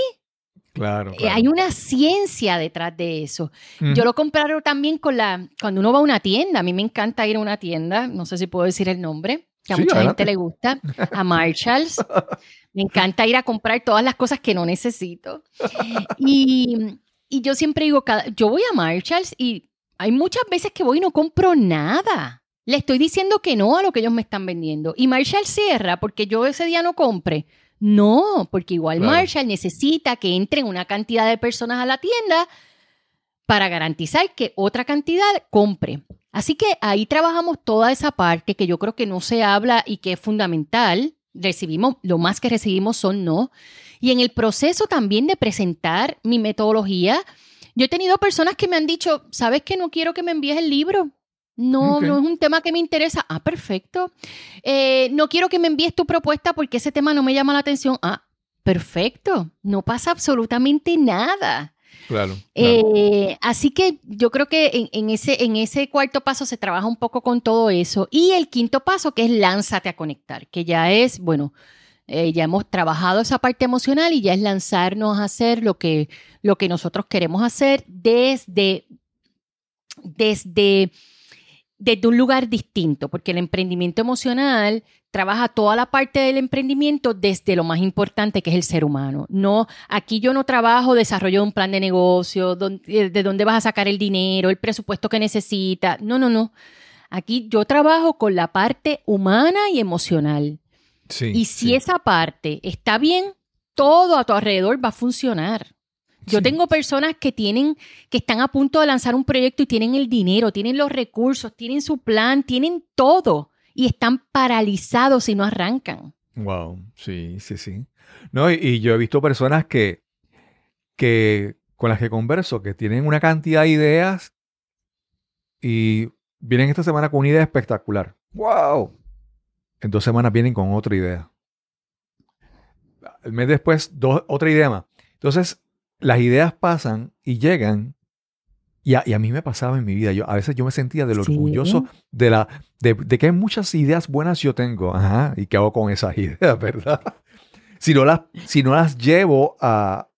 Claro, Eh, claro. Hay una ciencia detrás de eso. Yo lo comparo también con la cuando uno va a una tienda. A mí me encanta ir a una tienda. No sé si puedo decir el nombre. Que a Sí, mucha adelante. gente le gusta. A Marshalls. Me encanta ir a comprar todas las cosas que no necesito. Y, y yo siempre digo, cada- yo voy a Marshalls y hay muchas veces que voy y no compro nada. Le estoy diciendo que no a lo que ellos me están vendiendo. Y Marshall cierra porque yo ese día no compre. No, porque igual Claro. Marshall necesita que entren una cantidad de personas a la tienda para garantizar que otra cantidad compre. Así que ahí trabajamos toda esa parte que yo creo que no se habla y que es fundamental. Recibimos, lo más que recibimos son no. Y en el proceso también de presentar mi metodología, yo he tenido personas que me han dicho, ¿sabes que no quiero que me envíes el libro? No, no es un tema que me interesa. Ah, perfecto. Eh, no quiero que me envíes tu propuesta porque ese tema no me llama la atención. Ah, perfecto. No pasa absolutamente nada. Eh, así que yo creo que en, en ese, en ese cuarto paso se trabaja un poco con todo eso. Y el quinto paso, que es lánzate a conectar, que ya es, bueno, eh, ya hemos trabajado esa parte emocional y ya es lanzarnos a hacer lo que, lo que nosotros queremos hacer desde, desde, desde un lugar distinto, porque el emprendimiento emocional trabaja toda la parte del emprendimiento desde lo más importante que es el ser humano. No, aquí yo no trabajo desarrollo de un plan de negocio, eh, de dónde vas a sacar el dinero, el presupuesto que necesitas. No, no, no. Aquí yo trabajo con la parte humana y emocional. Sí, Y si sí. esa parte está bien, todo a tu alrededor va a funcionar. Yo Sí. tengo personas que tienen, que están a punto de lanzar un proyecto y tienen el dinero, tienen los recursos, tienen su plan, tienen todo y están paralizados si no arrancan. Wow, sí, sí, sí. No, y, y yo he visto personas que, que con las que converso, que tienen una cantidad de ideas y vienen esta semana con una idea espectacular. ¡Wow! En dos semanas vienen con otra idea. El mes después, dos, otra idea más. Entonces, las ideas pasan y llegan. Y a, y a mí me pasaba en mi vida. Yo, a veces yo me sentía del Sí. orgulloso de, la, de, de que muchas ideas buenas yo tengo. Ajá. ¿Y qué hago con esas ideas, verdad? Si no las, si no las llevo a,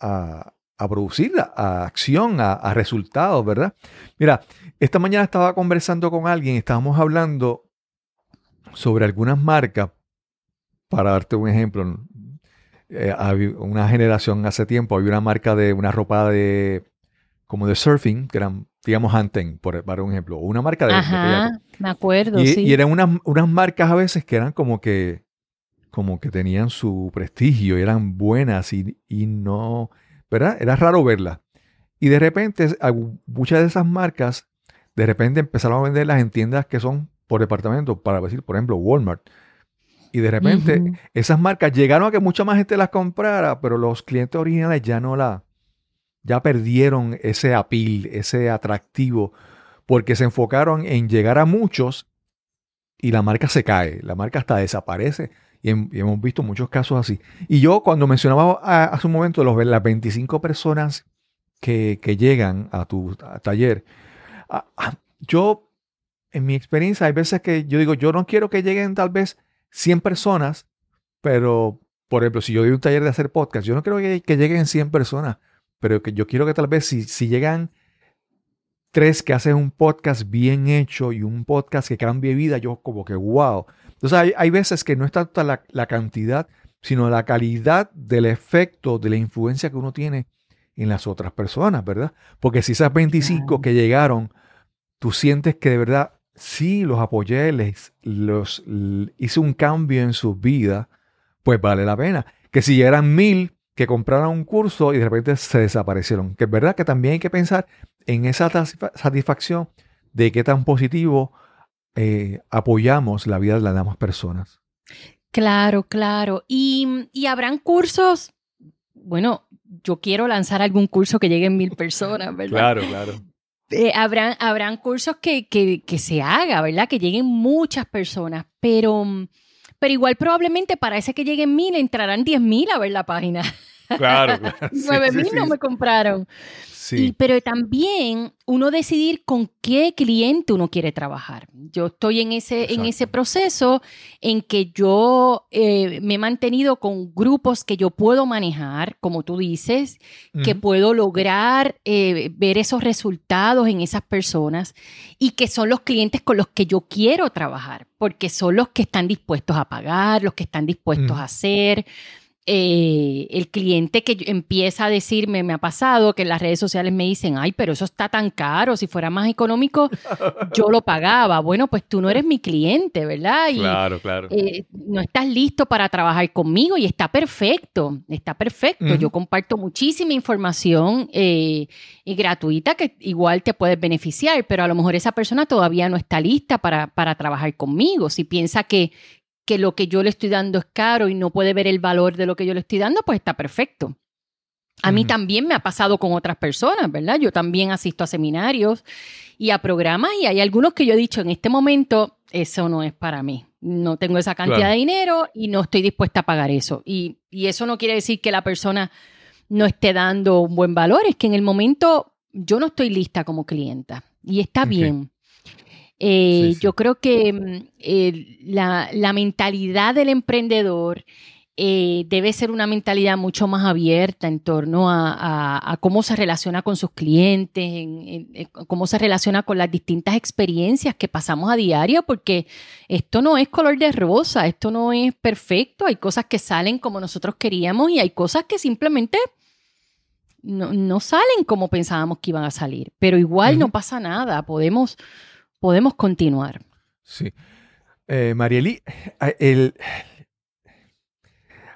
a, a producir, a acción, a, a resultados, ¿verdad? Mira, esta mañana estaba conversando con alguien, estábamos hablando sobre algunas marcas. Para darte un ejemplo, eh, había una generación hace tiempo había una marca de una ropa de como de surfing, que eran, digamos, Anten, por, para un ejemplo, o una marca de, de Ajá, me acuerdo, y, sí. y eran unas, unas marcas a veces que eran como que, como que tenían su prestigio y eran buenas y, y no, ¿verdad? Era raro verlas. Y de repente, muchas de esas marcas, de repente empezaron a venderlas en tiendas que son por departamento, para decir, por ejemplo, Walmart. Y de repente, esas marcas llegaron a que mucha más gente las comprara, pero los clientes originales ya no la, ya perdieron ese apil, ese atractivo, porque se enfocaron en llegar a muchos y la marca se cae, la marca hasta desaparece. Y, hem- y hemos visto muchos casos así. Y yo cuando mencionaba hace un momento los, las 25 personas que, que llegan a tu a- taller, ah, ah, yo, en mi experiencia, hay veces que yo digo, yo no quiero que lleguen tal vez 100 personas, pero, por ejemplo, si yo doy un taller de hacer podcast, yo no creo que, que lleguen 100 personas, pero que yo quiero que tal vez si, si llegan tres que hacen un podcast bien hecho y un podcast que cambie vida, yo como que wow. Entonces hay, hay veces que no es tanto la, la cantidad, sino la calidad del efecto, de la influencia que uno tiene en las otras personas, ¿verdad? Porque si esas 25 Claro. que llegaron, tú sientes que de verdad sí los apoyé, les los hice un cambio en sus vidas, pues vale la pena. Que si eran mil que compraron un curso y de repente se desaparecieron, que es verdad que también hay que pensar en esa satisfa- satisfacción de qué tan positivo eh, apoyamos la vida de las demás personas. Claro, claro. Y, y habrán cursos bueno, yo quiero lanzar algún curso que lleguen mil personas, ¿verdad? Claro, claro. Eh, habrán, habrán cursos que, que, que se haga, ¿verdad? Que lleguen muchas personas, pero, pero igual probablemente para ese que lleguen mil entrarán diez mil a ver la página. Claro, claro. Sí, mil sí. no me compraron. Sí. Y, pero también uno decidir con qué cliente uno quiere trabajar. Yo estoy en ese, en ese proceso en que yo eh, me he mantenido con grupos que yo puedo manejar, como tú dices, que puedo lograr eh, ver esos resultados en esas personas y que son los clientes con los que yo quiero trabajar, porque son los que están dispuestos a pagar, los que están dispuestos a hacer. Eh, el cliente que empieza a decirme, me ha pasado que en las redes sociales me dicen, ay, pero eso está tan caro, si fuera más económico, yo lo pagaba. Bueno, pues tú no eres mi cliente, ¿verdad? Y, Claro, claro. eh, no estás listo para trabajar conmigo y está perfecto, está perfecto. Yo comparto muchísima información eh, y gratuita que igual te puedes beneficiar, pero a lo mejor esa persona todavía no está lista para, para trabajar conmigo. Si piensa que, que lo que yo le estoy dando es caro y no puede ver el valor de lo que yo le estoy dando, pues está perfecto. A mí también me ha pasado con otras personas, ¿verdad? Yo también asisto a seminarios y a programas y hay algunos que yo he dicho en este momento, eso no es para mí. No tengo esa cantidad Claro. de dinero y no estoy dispuesta a pagar eso. Y, y eso no quiere decir que la persona no esté dando un buen valor, es que en el momento yo no estoy lista como clienta y está bien. Eh, Sí, sí. Yo creo que mm, eh, la, la mentalidad del emprendedor eh, debe ser una mentalidad mucho más abierta en torno a, a- a cómo se relaciona con sus clientes, en- en- en cómo se relaciona con las distintas experiencias que pasamos a diario, porque esto no es color de rosa, esto no es perfecto, hay cosas que salen como nosotros queríamos y hay cosas que simplemente no, no salen como pensábamos que iban a salir, pero igual no pasa nada, podemos, podemos continuar. Sí. Eh,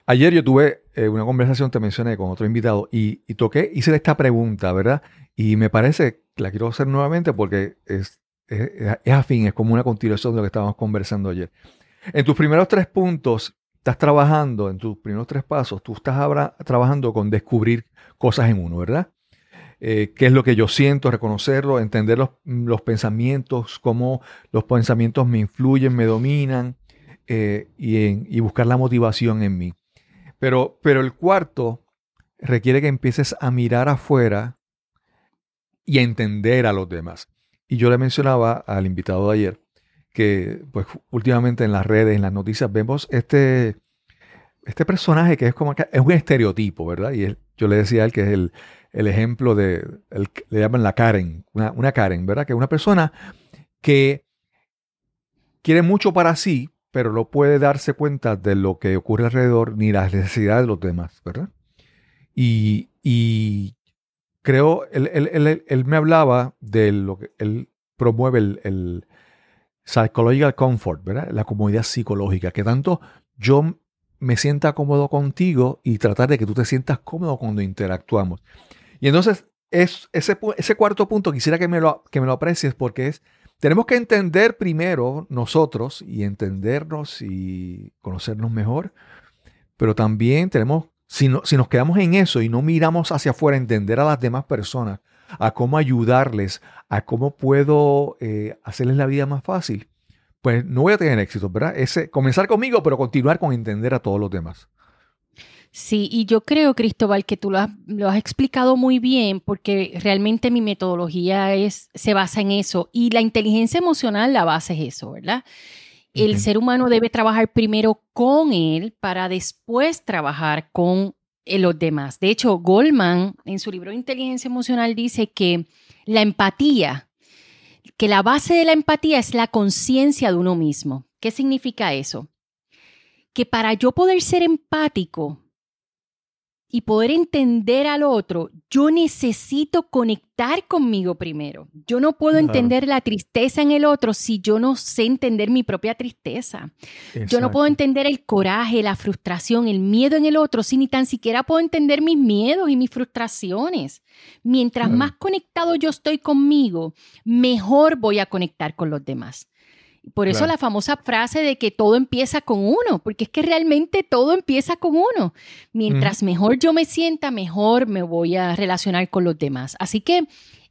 ayer yo tuve eh, una conversación, te mencioné, con otro invitado y, toqué, hice esta pregunta, ¿verdad? Y me parece, la quiero hacer nuevamente porque es, es, es afín, es como una continuación de lo que estábamos conversando ayer. En tus primeros tres puntos, estás trabajando, en tus primeros tres pasos, tú estás ahora trabajando con descubrir cosas en uno, ¿verdad? Eh, qué es lo que yo siento, reconocerlo, entender los, los pensamientos, cómo los pensamientos me influyen, me dominan eh, y, y buscar la motivación en mí. Pero, pero el cuarto requiere que empieces a mirar afuera y a entender a los demás. Y yo le mencionaba al invitado de ayer que pues últimamente en las redes, en las noticias, vemos este, este personaje que es como que es un estereotipo, ¿verdad? Y yo le decía a él que es el, el ejemplo de, le llaman la Karen, una, una Karen, ¿verdad? Que es una persona que quiere mucho para sí, pero no puede darse cuenta de lo que ocurre alrededor ni las necesidades de los demás, ¿verdad? Y, y creo, él, él- él- él me hablaba de lo que él promueve el, el psychological comfort, ¿verdad? La comodidad psicológica, que tanto yo me sienta cómodo contigo y tratar de que tú te sientas cómodo cuando interactuamos. Y entonces, es, ese, ese cuarto punto quisiera que me, lo, que me lo aprecies porque es, tenemos que entender primero nosotros y entendernos y conocernos mejor, pero también tenemos, si, no- si nos quedamos en eso y no miramos hacia afuera, entender a las demás personas, a cómo ayudarles, a cómo puedo eh, hacerles la vida más fácil, pues no voy a tener éxito, ¿verdad? Ese, comenzar conmigo, pero continuar con entender a todos los demás. Sí, y yo creo, Cristóbal, que tú lo has, lo has explicado muy bien porque realmente mi metodología es, se basa en eso y la inteligencia emocional, la base es eso, ¿verdad? El ser humano debe trabajar primero con él para después trabajar con eh, los demás. De hecho, Goldman en su libro de Inteligencia Emocional dice que la empatía, que la base de la empatía es la conciencia de uno mismo. ¿Qué significa eso? Que para yo poder ser empático y poder entender al otro, yo necesito conectar conmigo primero. Yo no puedo Claro. entender la tristeza en el otro si yo no sé entender mi propia tristeza. Yo no puedo entender el coraje, la frustración, el miedo en el otro si ni tan siquiera puedo entender mis miedos y mis frustraciones. Mientras Claro. más conectado yo estoy conmigo, mejor voy a conectar con los demás. Por eso Claro. la famosa frase de que todo empieza con uno, porque es que realmente todo empieza con uno. Mientras mejor yo me sienta, mejor me voy a relacionar con los demás. Así que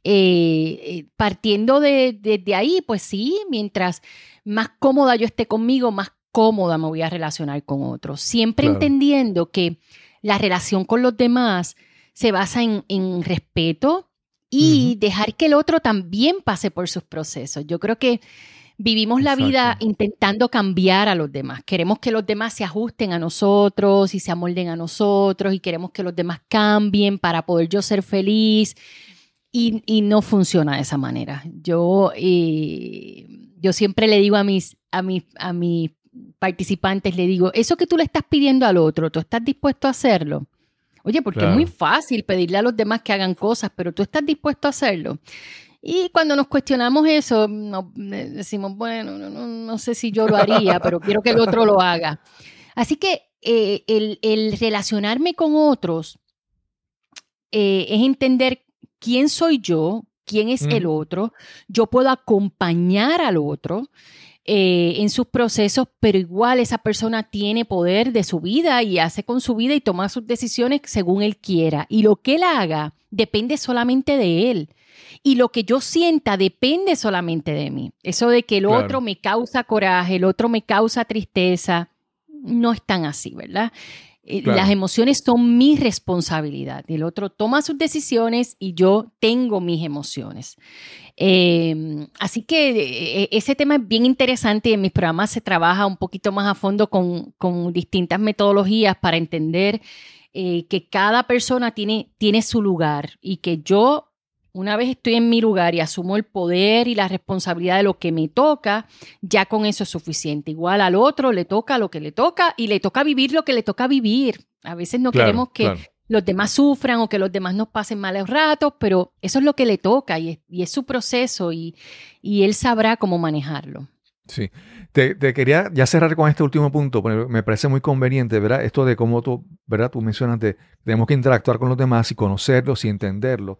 eh, eh, partiendo de, de- de ahí, pues sí, mientras más cómoda yo esté conmigo, más cómoda me voy a relacionar con otros. Siempre Claro. entendiendo que la relación con los demás se basa en, en respeto y dejar que el otro también pase por sus procesos. Yo creo que vivimos la vida intentando cambiar a los demás. Queremos que los demás se ajusten a nosotros y se amolden a nosotros y queremos que los demás cambien para poder yo ser feliz. Y, y no funciona de esa manera. Yo, eh, yo siempre le digo a mis, a, mis, a mis participantes, le digo, eso que tú le estás pidiendo al otro, ¿tú estás dispuesto a hacerlo? Oye, porque Claro. es muy fácil pedirle a los demás que hagan cosas, pero tú estás dispuesto a hacerlo. Y cuando nos cuestionamos eso, no- eh, decimos, bueno, no, no- no sé si yo lo haría, pero quiero que el otro lo haga. Así que eh, el, el relacionarme con otros eh, es entender quién soy yo, quién es el otro. Yo puedo acompañar al otro eh, en sus procesos, pero igual esa persona tiene poder de su vida y hace con su vida y toma sus decisiones según él quiera. Y lo que él haga depende solamente de él. Y lo que yo sienta depende solamente de mí. Eso de que el Claro. otro me causa coraje, el otro me causa tristeza, no es tan así, ¿verdad? Claro. Las emociones son mi responsabilidad. El otro toma sus decisiones y yo tengo mis emociones. Eh, así que eh, ese tema es bien interesante y en mis programas se trabaja un poquito más a fondo con, con distintas metodologías para entender eh, que cada persona tiene, tiene su lugar y que yo, una vez estoy en mi lugar y asumo el poder y la responsabilidad de lo que me toca, ya con eso es suficiente. Igual al otro le toca lo que le toca y le toca vivir lo que le toca vivir. A veces no Claro, queremos que claro. los demás sufran o que los demás nos pasen malos ratos, pero eso es lo que le toca y es, y es su proceso y, y él sabrá cómo manejarlo. Sí. Te, quería ya cerrar con este último punto, porque me parece muy conveniente, ¿verdad? Esto de cómo tú, ¿verdad? Tú mencionas de tenemos que interactuar con los demás y conocerlos y entenderlos.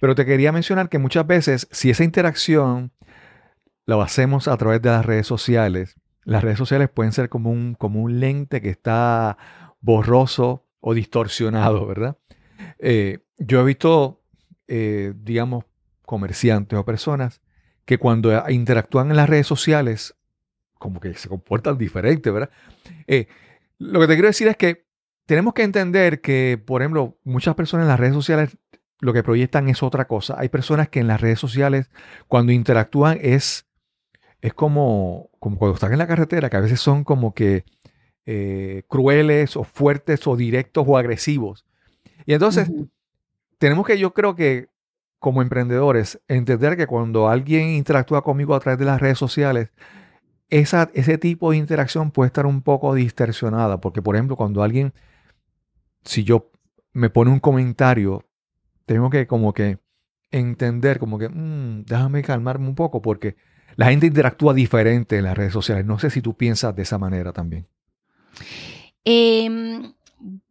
Pero te quería mencionar que muchas veces, si esa interacción la hacemos a través de las redes sociales, las redes sociales pueden ser como un, como un lente que está borroso o distorsionado, ¿verdad? Eh, yo he visto, eh, digamos, comerciantes o personas que cuando interactúan en las redes sociales, como que se comportan diferente, ¿verdad? Eh, lo que te quiero decir es que tenemos que entender que, por ejemplo, muchas personas en las redes sociales lo que proyectan es otra cosa. Hay personas que en las redes sociales, cuando interactúan, es, es como, como cuando están en la carretera, que a veces son como que eh, crueles o fuertes o directos o agresivos. Y entonces, tenemos que, yo creo que como emprendedores, entender que cuando alguien interactúa conmigo a través de las redes sociales, ese tipo de interacción puede estar un poco distorsionada, porque por ejemplo, cuando alguien, si yo me pone un comentario, tengo que como que entender, como que, "Mm, déjame calmarme un poco, porque la gente interactúa diferente en las redes sociales. No sé si tú piensas de esa manera también. Eh,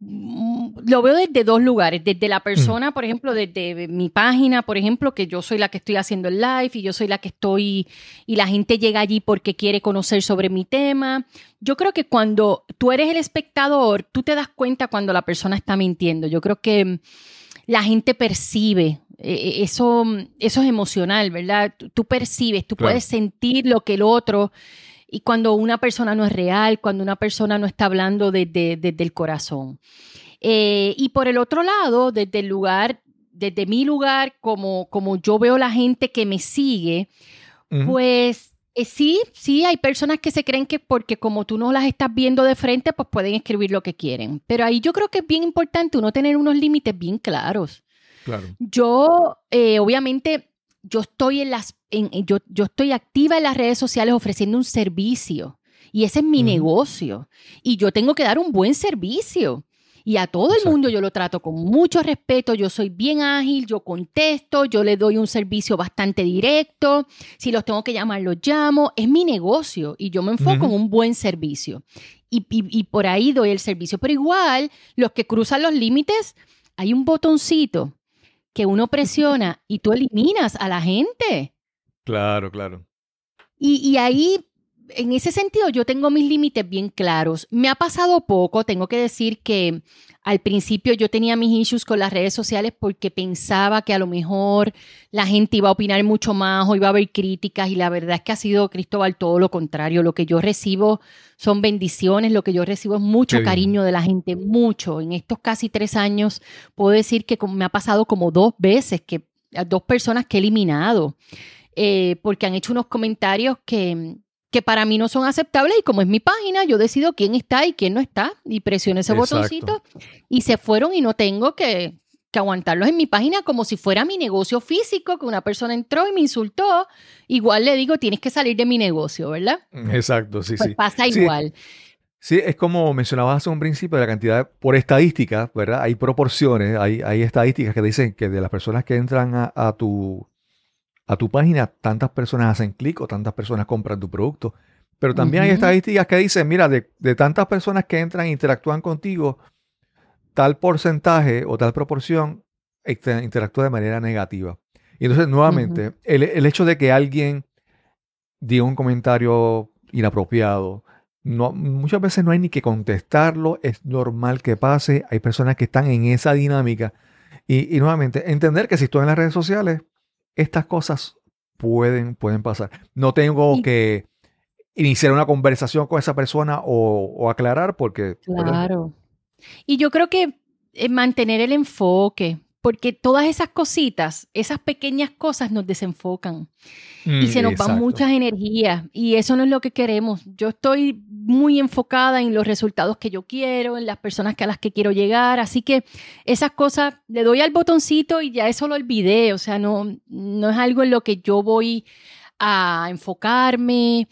lo veo desde dos lugares, desde la persona, por ejemplo, desde mi página, por ejemplo, que yo soy la que estoy haciendo el live y yo soy la que estoy y la gente llega allí porque quiere conocer sobre mi tema. Yo creo que cuando tú eres el espectador, tú te das cuenta cuando la persona está mintiendo. Yo creo que mm, la gente percibe. eh, Eso, eso es emocional, ¿verdad? Tú, tú percibes, tú Claro. puedes sentir lo que el otro y cuando una persona no es real, cuando una persona no está hablando desde, desde el corazón. Eh, y por el otro lado, desde el lugar, desde mi lugar, como, como yo veo la gente que me sigue, pues eh, sí, sí, hay personas que se creen que porque como tú no las estás viendo de frente, pues pueden escribir lo que quieren. Pero ahí yo creo que es bien importante uno tener unos límites bien claros. claro. Yo, eh, obviamente, yo estoy en las, en- en- yo, yo estoy activa en las redes sociales ofreciendo un servicio y ese es mi Ujú. negocio y yo tengo que dar un buen servicio. Y a todo el Exacto. mundo yo lo trato con mucho respeto, yo soy bien ágil, yo contesto, yo le doy un servicio bastante directo, si los tengo que llamar, los llamo, es mi negocio y yo me enfoco Ujú. en un buen servicio. Y, y- y por ahí doy el servicio. Pero igual, los que cruzan los límites, hay un botoncito que uno presiona y tú eliminas a la gente. Claro, claro. Y, y ahí en ese sentido yo tengo mis límites bien claros. Me ha pasado poco, tengo que decir que al principio yo tenía mis issues con las redes sociales porque pensaba que a lo mejor la gente iba a opinar mucho más o iba a haber críticas y la verdad es que ha sido Cristóbal todo lo contrario. Lo que yo recibo son bendiciones, lo que yo recibo es mucho cariño de la gente, mucho. En estos casi tres años puedo decir que me ha pasado como dos veces que dos personas que he eliminado eh, porque han hecho unos comentarios que, que para mí no son aceptables y como es mi página, yo decido quién está y quién no está y presiono ese botoncito y se fueron y no tengo que, aguantarlos en mi página como si fuera mi negocio físico, que una persona entró y me insultó, igual le digo, tienes que salir de mi negocio, ¿verdad? Exacto, sí, pues sí. Pasa igual. Sí, es como mencionabas hace un principio la cantidad, por estadística, ¿verdad? Hay proporciones, hay, hay estadísticas que dicen que de las personas que entran a, a tu a tu página, tantas personas hacen clic o tantas personas compran tu producto. Pero también hay estadísticas que dicen, mira, de, tantas personas que entran e interactúan contigo, tal porcentaje o tal proporción interactúa de manera negativa. Y entonces, nuevamente, el, hecho de que alguien diga un comentario inapropiado, no, muchas veces no hay ni que contestarlo, es normal que pase, hay personas que están en esa dinámica. Y, y nuevamente, entender que si estoy en las redes sociales, estas cosas pueden, pueden pasar. No tengo que iniciar una conversación con esa persona o, aclarar porque... Claro. Y yo creo que eh, mantener el enfoque, porque todas esas cositas, esas pequeñas cosas nos desenfocan y mm, se nos van muchas energías y eso no es lo que queremos. Yo estoy muy enfocada en los resultados que yo quiero, en las personas que a las que quiero llegar, así que esas cosas le doy al botoncito y ya eso lo olvidé, o sea, no, no es algo en lo que yo voy a enfocarme,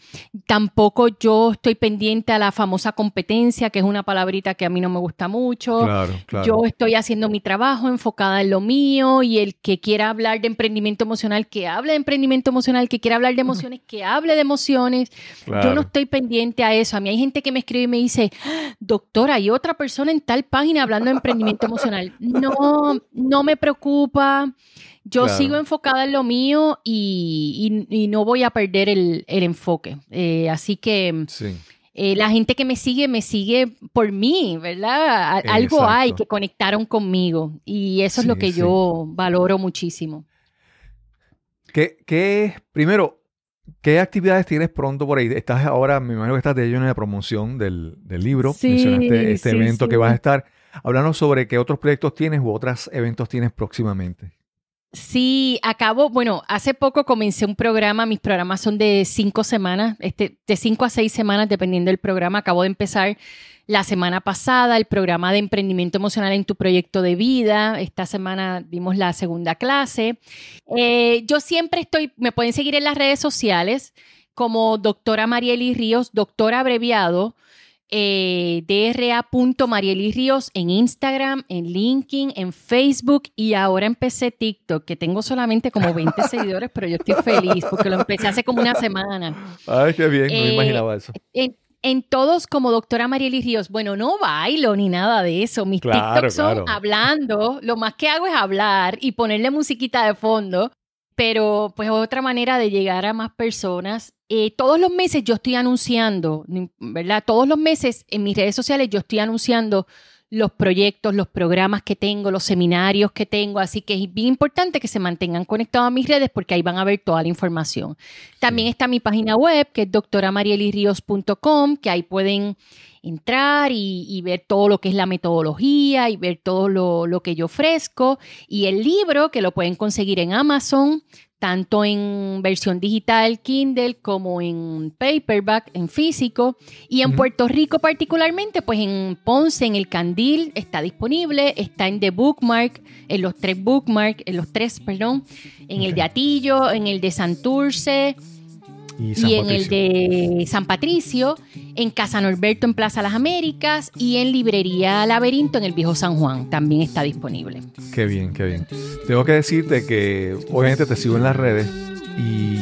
tampoco yo estoy pendiente a la famosa competencia, que es una palabrita que a mí no me gusta mucho. Yo estoy haciendo mi trabajo enfocada en lo mío y el que quiera hablar de emprendimiento emocional, que hable de emprendimiento emocional, que quiera hablar de emociones, que hable de emociones. Yo no estoy pendiente a eso. A mí hay gente que me escribe y me dice, doctora, hay otra persona en tal página hablando de emprendimiento emocional. No, no me preocupa. Yo sigo enfocada en lo mío y, no voy a perder el, enfoque. Eh, así que eh, la gente que me sigue, me sigue por mí, ¿verdad? Algo hay que conectaron conmigo y eso es lo que yo valoro muchísimo. ¿Qué, primero, ¿Qué actividades tienes pronto por ahí? Estás ahora, me imagino que estás de lleno en la promoción del, libro. Sí, Mencionaste este evento que vas a estar. Háblanos sobre qué otros proyectos tienes u otros eventos tienes próximamente. Sí, acabo, bueno, hace poco comencé un programa, mis programas son de cinco semanas, este, de cinco a seis semanas dependiendo del programa. Acabo de empezar la semana pasada el programa de emprendimiento emocional en tu proyecto de vida. Esta semana dimos la segunda clase. Eh, yo siempre estoy, me pueden seguir en las redes sociales como doctora Marieli Ríos, doctora abreviado eh, Ríos en Instagram, en LinkedIn, en Facebook y ahora empecé TikTok, que tengo solamente como 20 seguidores, pero yo estoy feliz porque lo empecé hace como una semana. Ay, qué bien, no me eh, imaginaba eso. En, todos como doctora Marieli Ríos, bueno, no bailo ni nada de eso, mis TikToks son hablando, lo más que hago es hablar y ponerle musiquita de fondo pero pues otra manera de llegar a más personas. Eh, todos los meses yo estoy anunciando, ¿verdad? Todos los meses en mis redes sociales yo estoy anunciando los proyectos, los programas que tengo, los seminarios que tengo, así que es bien importante que se mantengan conectados a mis redes porque ahí van a ver toda la información. También está mi página web que es doctoramarielirios.com, que ahí pueden entrar y, ver todo lo que es la metodología y ver todo lo, lo que yo ofrezco. Y el libro que lo pueden conseguir en Amazon, tanto en versión digital Kindle como en paperback, en físico. Y en Puerto Rico particularmente, pues en Ponce, en el Candil, está disponible, está en The Bookmark, en los tres Bookmark, en los tres, perdón, en el de Atillo, en el de Santurce y, en el de San Patricio, en Casa Norberto en Plaza Las Américas y en Librería Laberinto en el Viejo San Juan. También está disponible. Qué bien, qué bien. Tengo que decirte que obviamente te sigo en las redes y,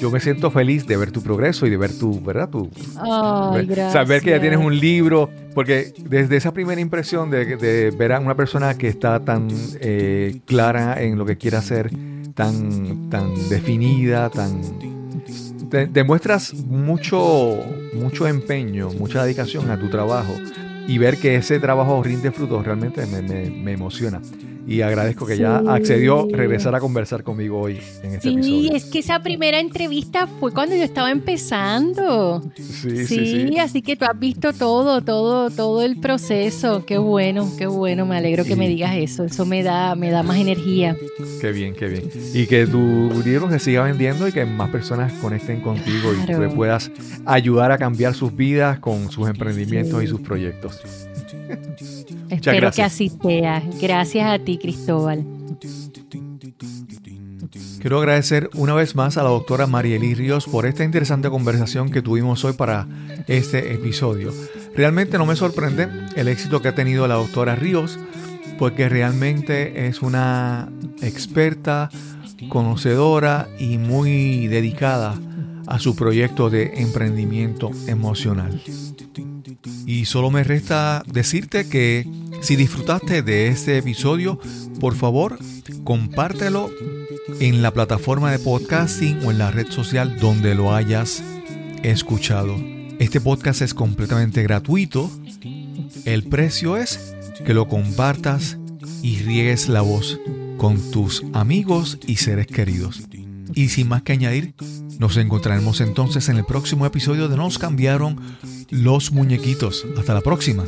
yo me siento feliz de ver tu progreso y de ver tu, ¿verdad? Tu, Saber que ya tienes un libro, porque desde esa primera impresión de, ver a una persona que está tan eh, clara en lo que quiere hacer, tan, tan definida, tan te- demuestras mucho, mucho empeño, mucha dedicación a tu trabajo y ver que ese trabajo rinde frutos realmente me, me- me emociona. Y agradezco que ya Sí. accedió a regresar a conversar conmigo hoy en este Sí, episodio. es que esa primera entrevista fue cuando yo estaba empezando. Sí, Sí, sí, sí. así que tú has visto todo, todo, todo el proceso. Qué bueno, qué bueno. Me alegro que Y- me digas eso. Eso me da, me da más energía. Qué bien, qué bien. Y que tu libro se siga vendiendo y que más personas conecten contigo y Claro. que puedas ayudar a cambiar sus vidas con sus emprendimientos y sus proyectos. Espero que así sea. Gracias a ti, Cristóbal. Quiero agradecer una vez más a la doctora Marieli Ríos por esta interesante conversación que tuvimos hoy para este episodio. Realmente no me sorprende el éxito que ha tenido la doctora Ríos porque realmente es una experta, conocedora y muy dedicada a su proyecto de emprendimiento emocional. Y solo me resta decirte que si disfrutaste de este episodio, por favor, compártelo en la plataforma de podcasting o en la red social donde lo hayas escuchado. Este podcast es completamente gratuito. El precio es que lo compartas y riegues la voz con tus amigos y seres queridos. Y sin más que añadir, nos encontraremos entonces en el próximo episodio de Nos cambiaron los Muñequitos. Hasta la próxima.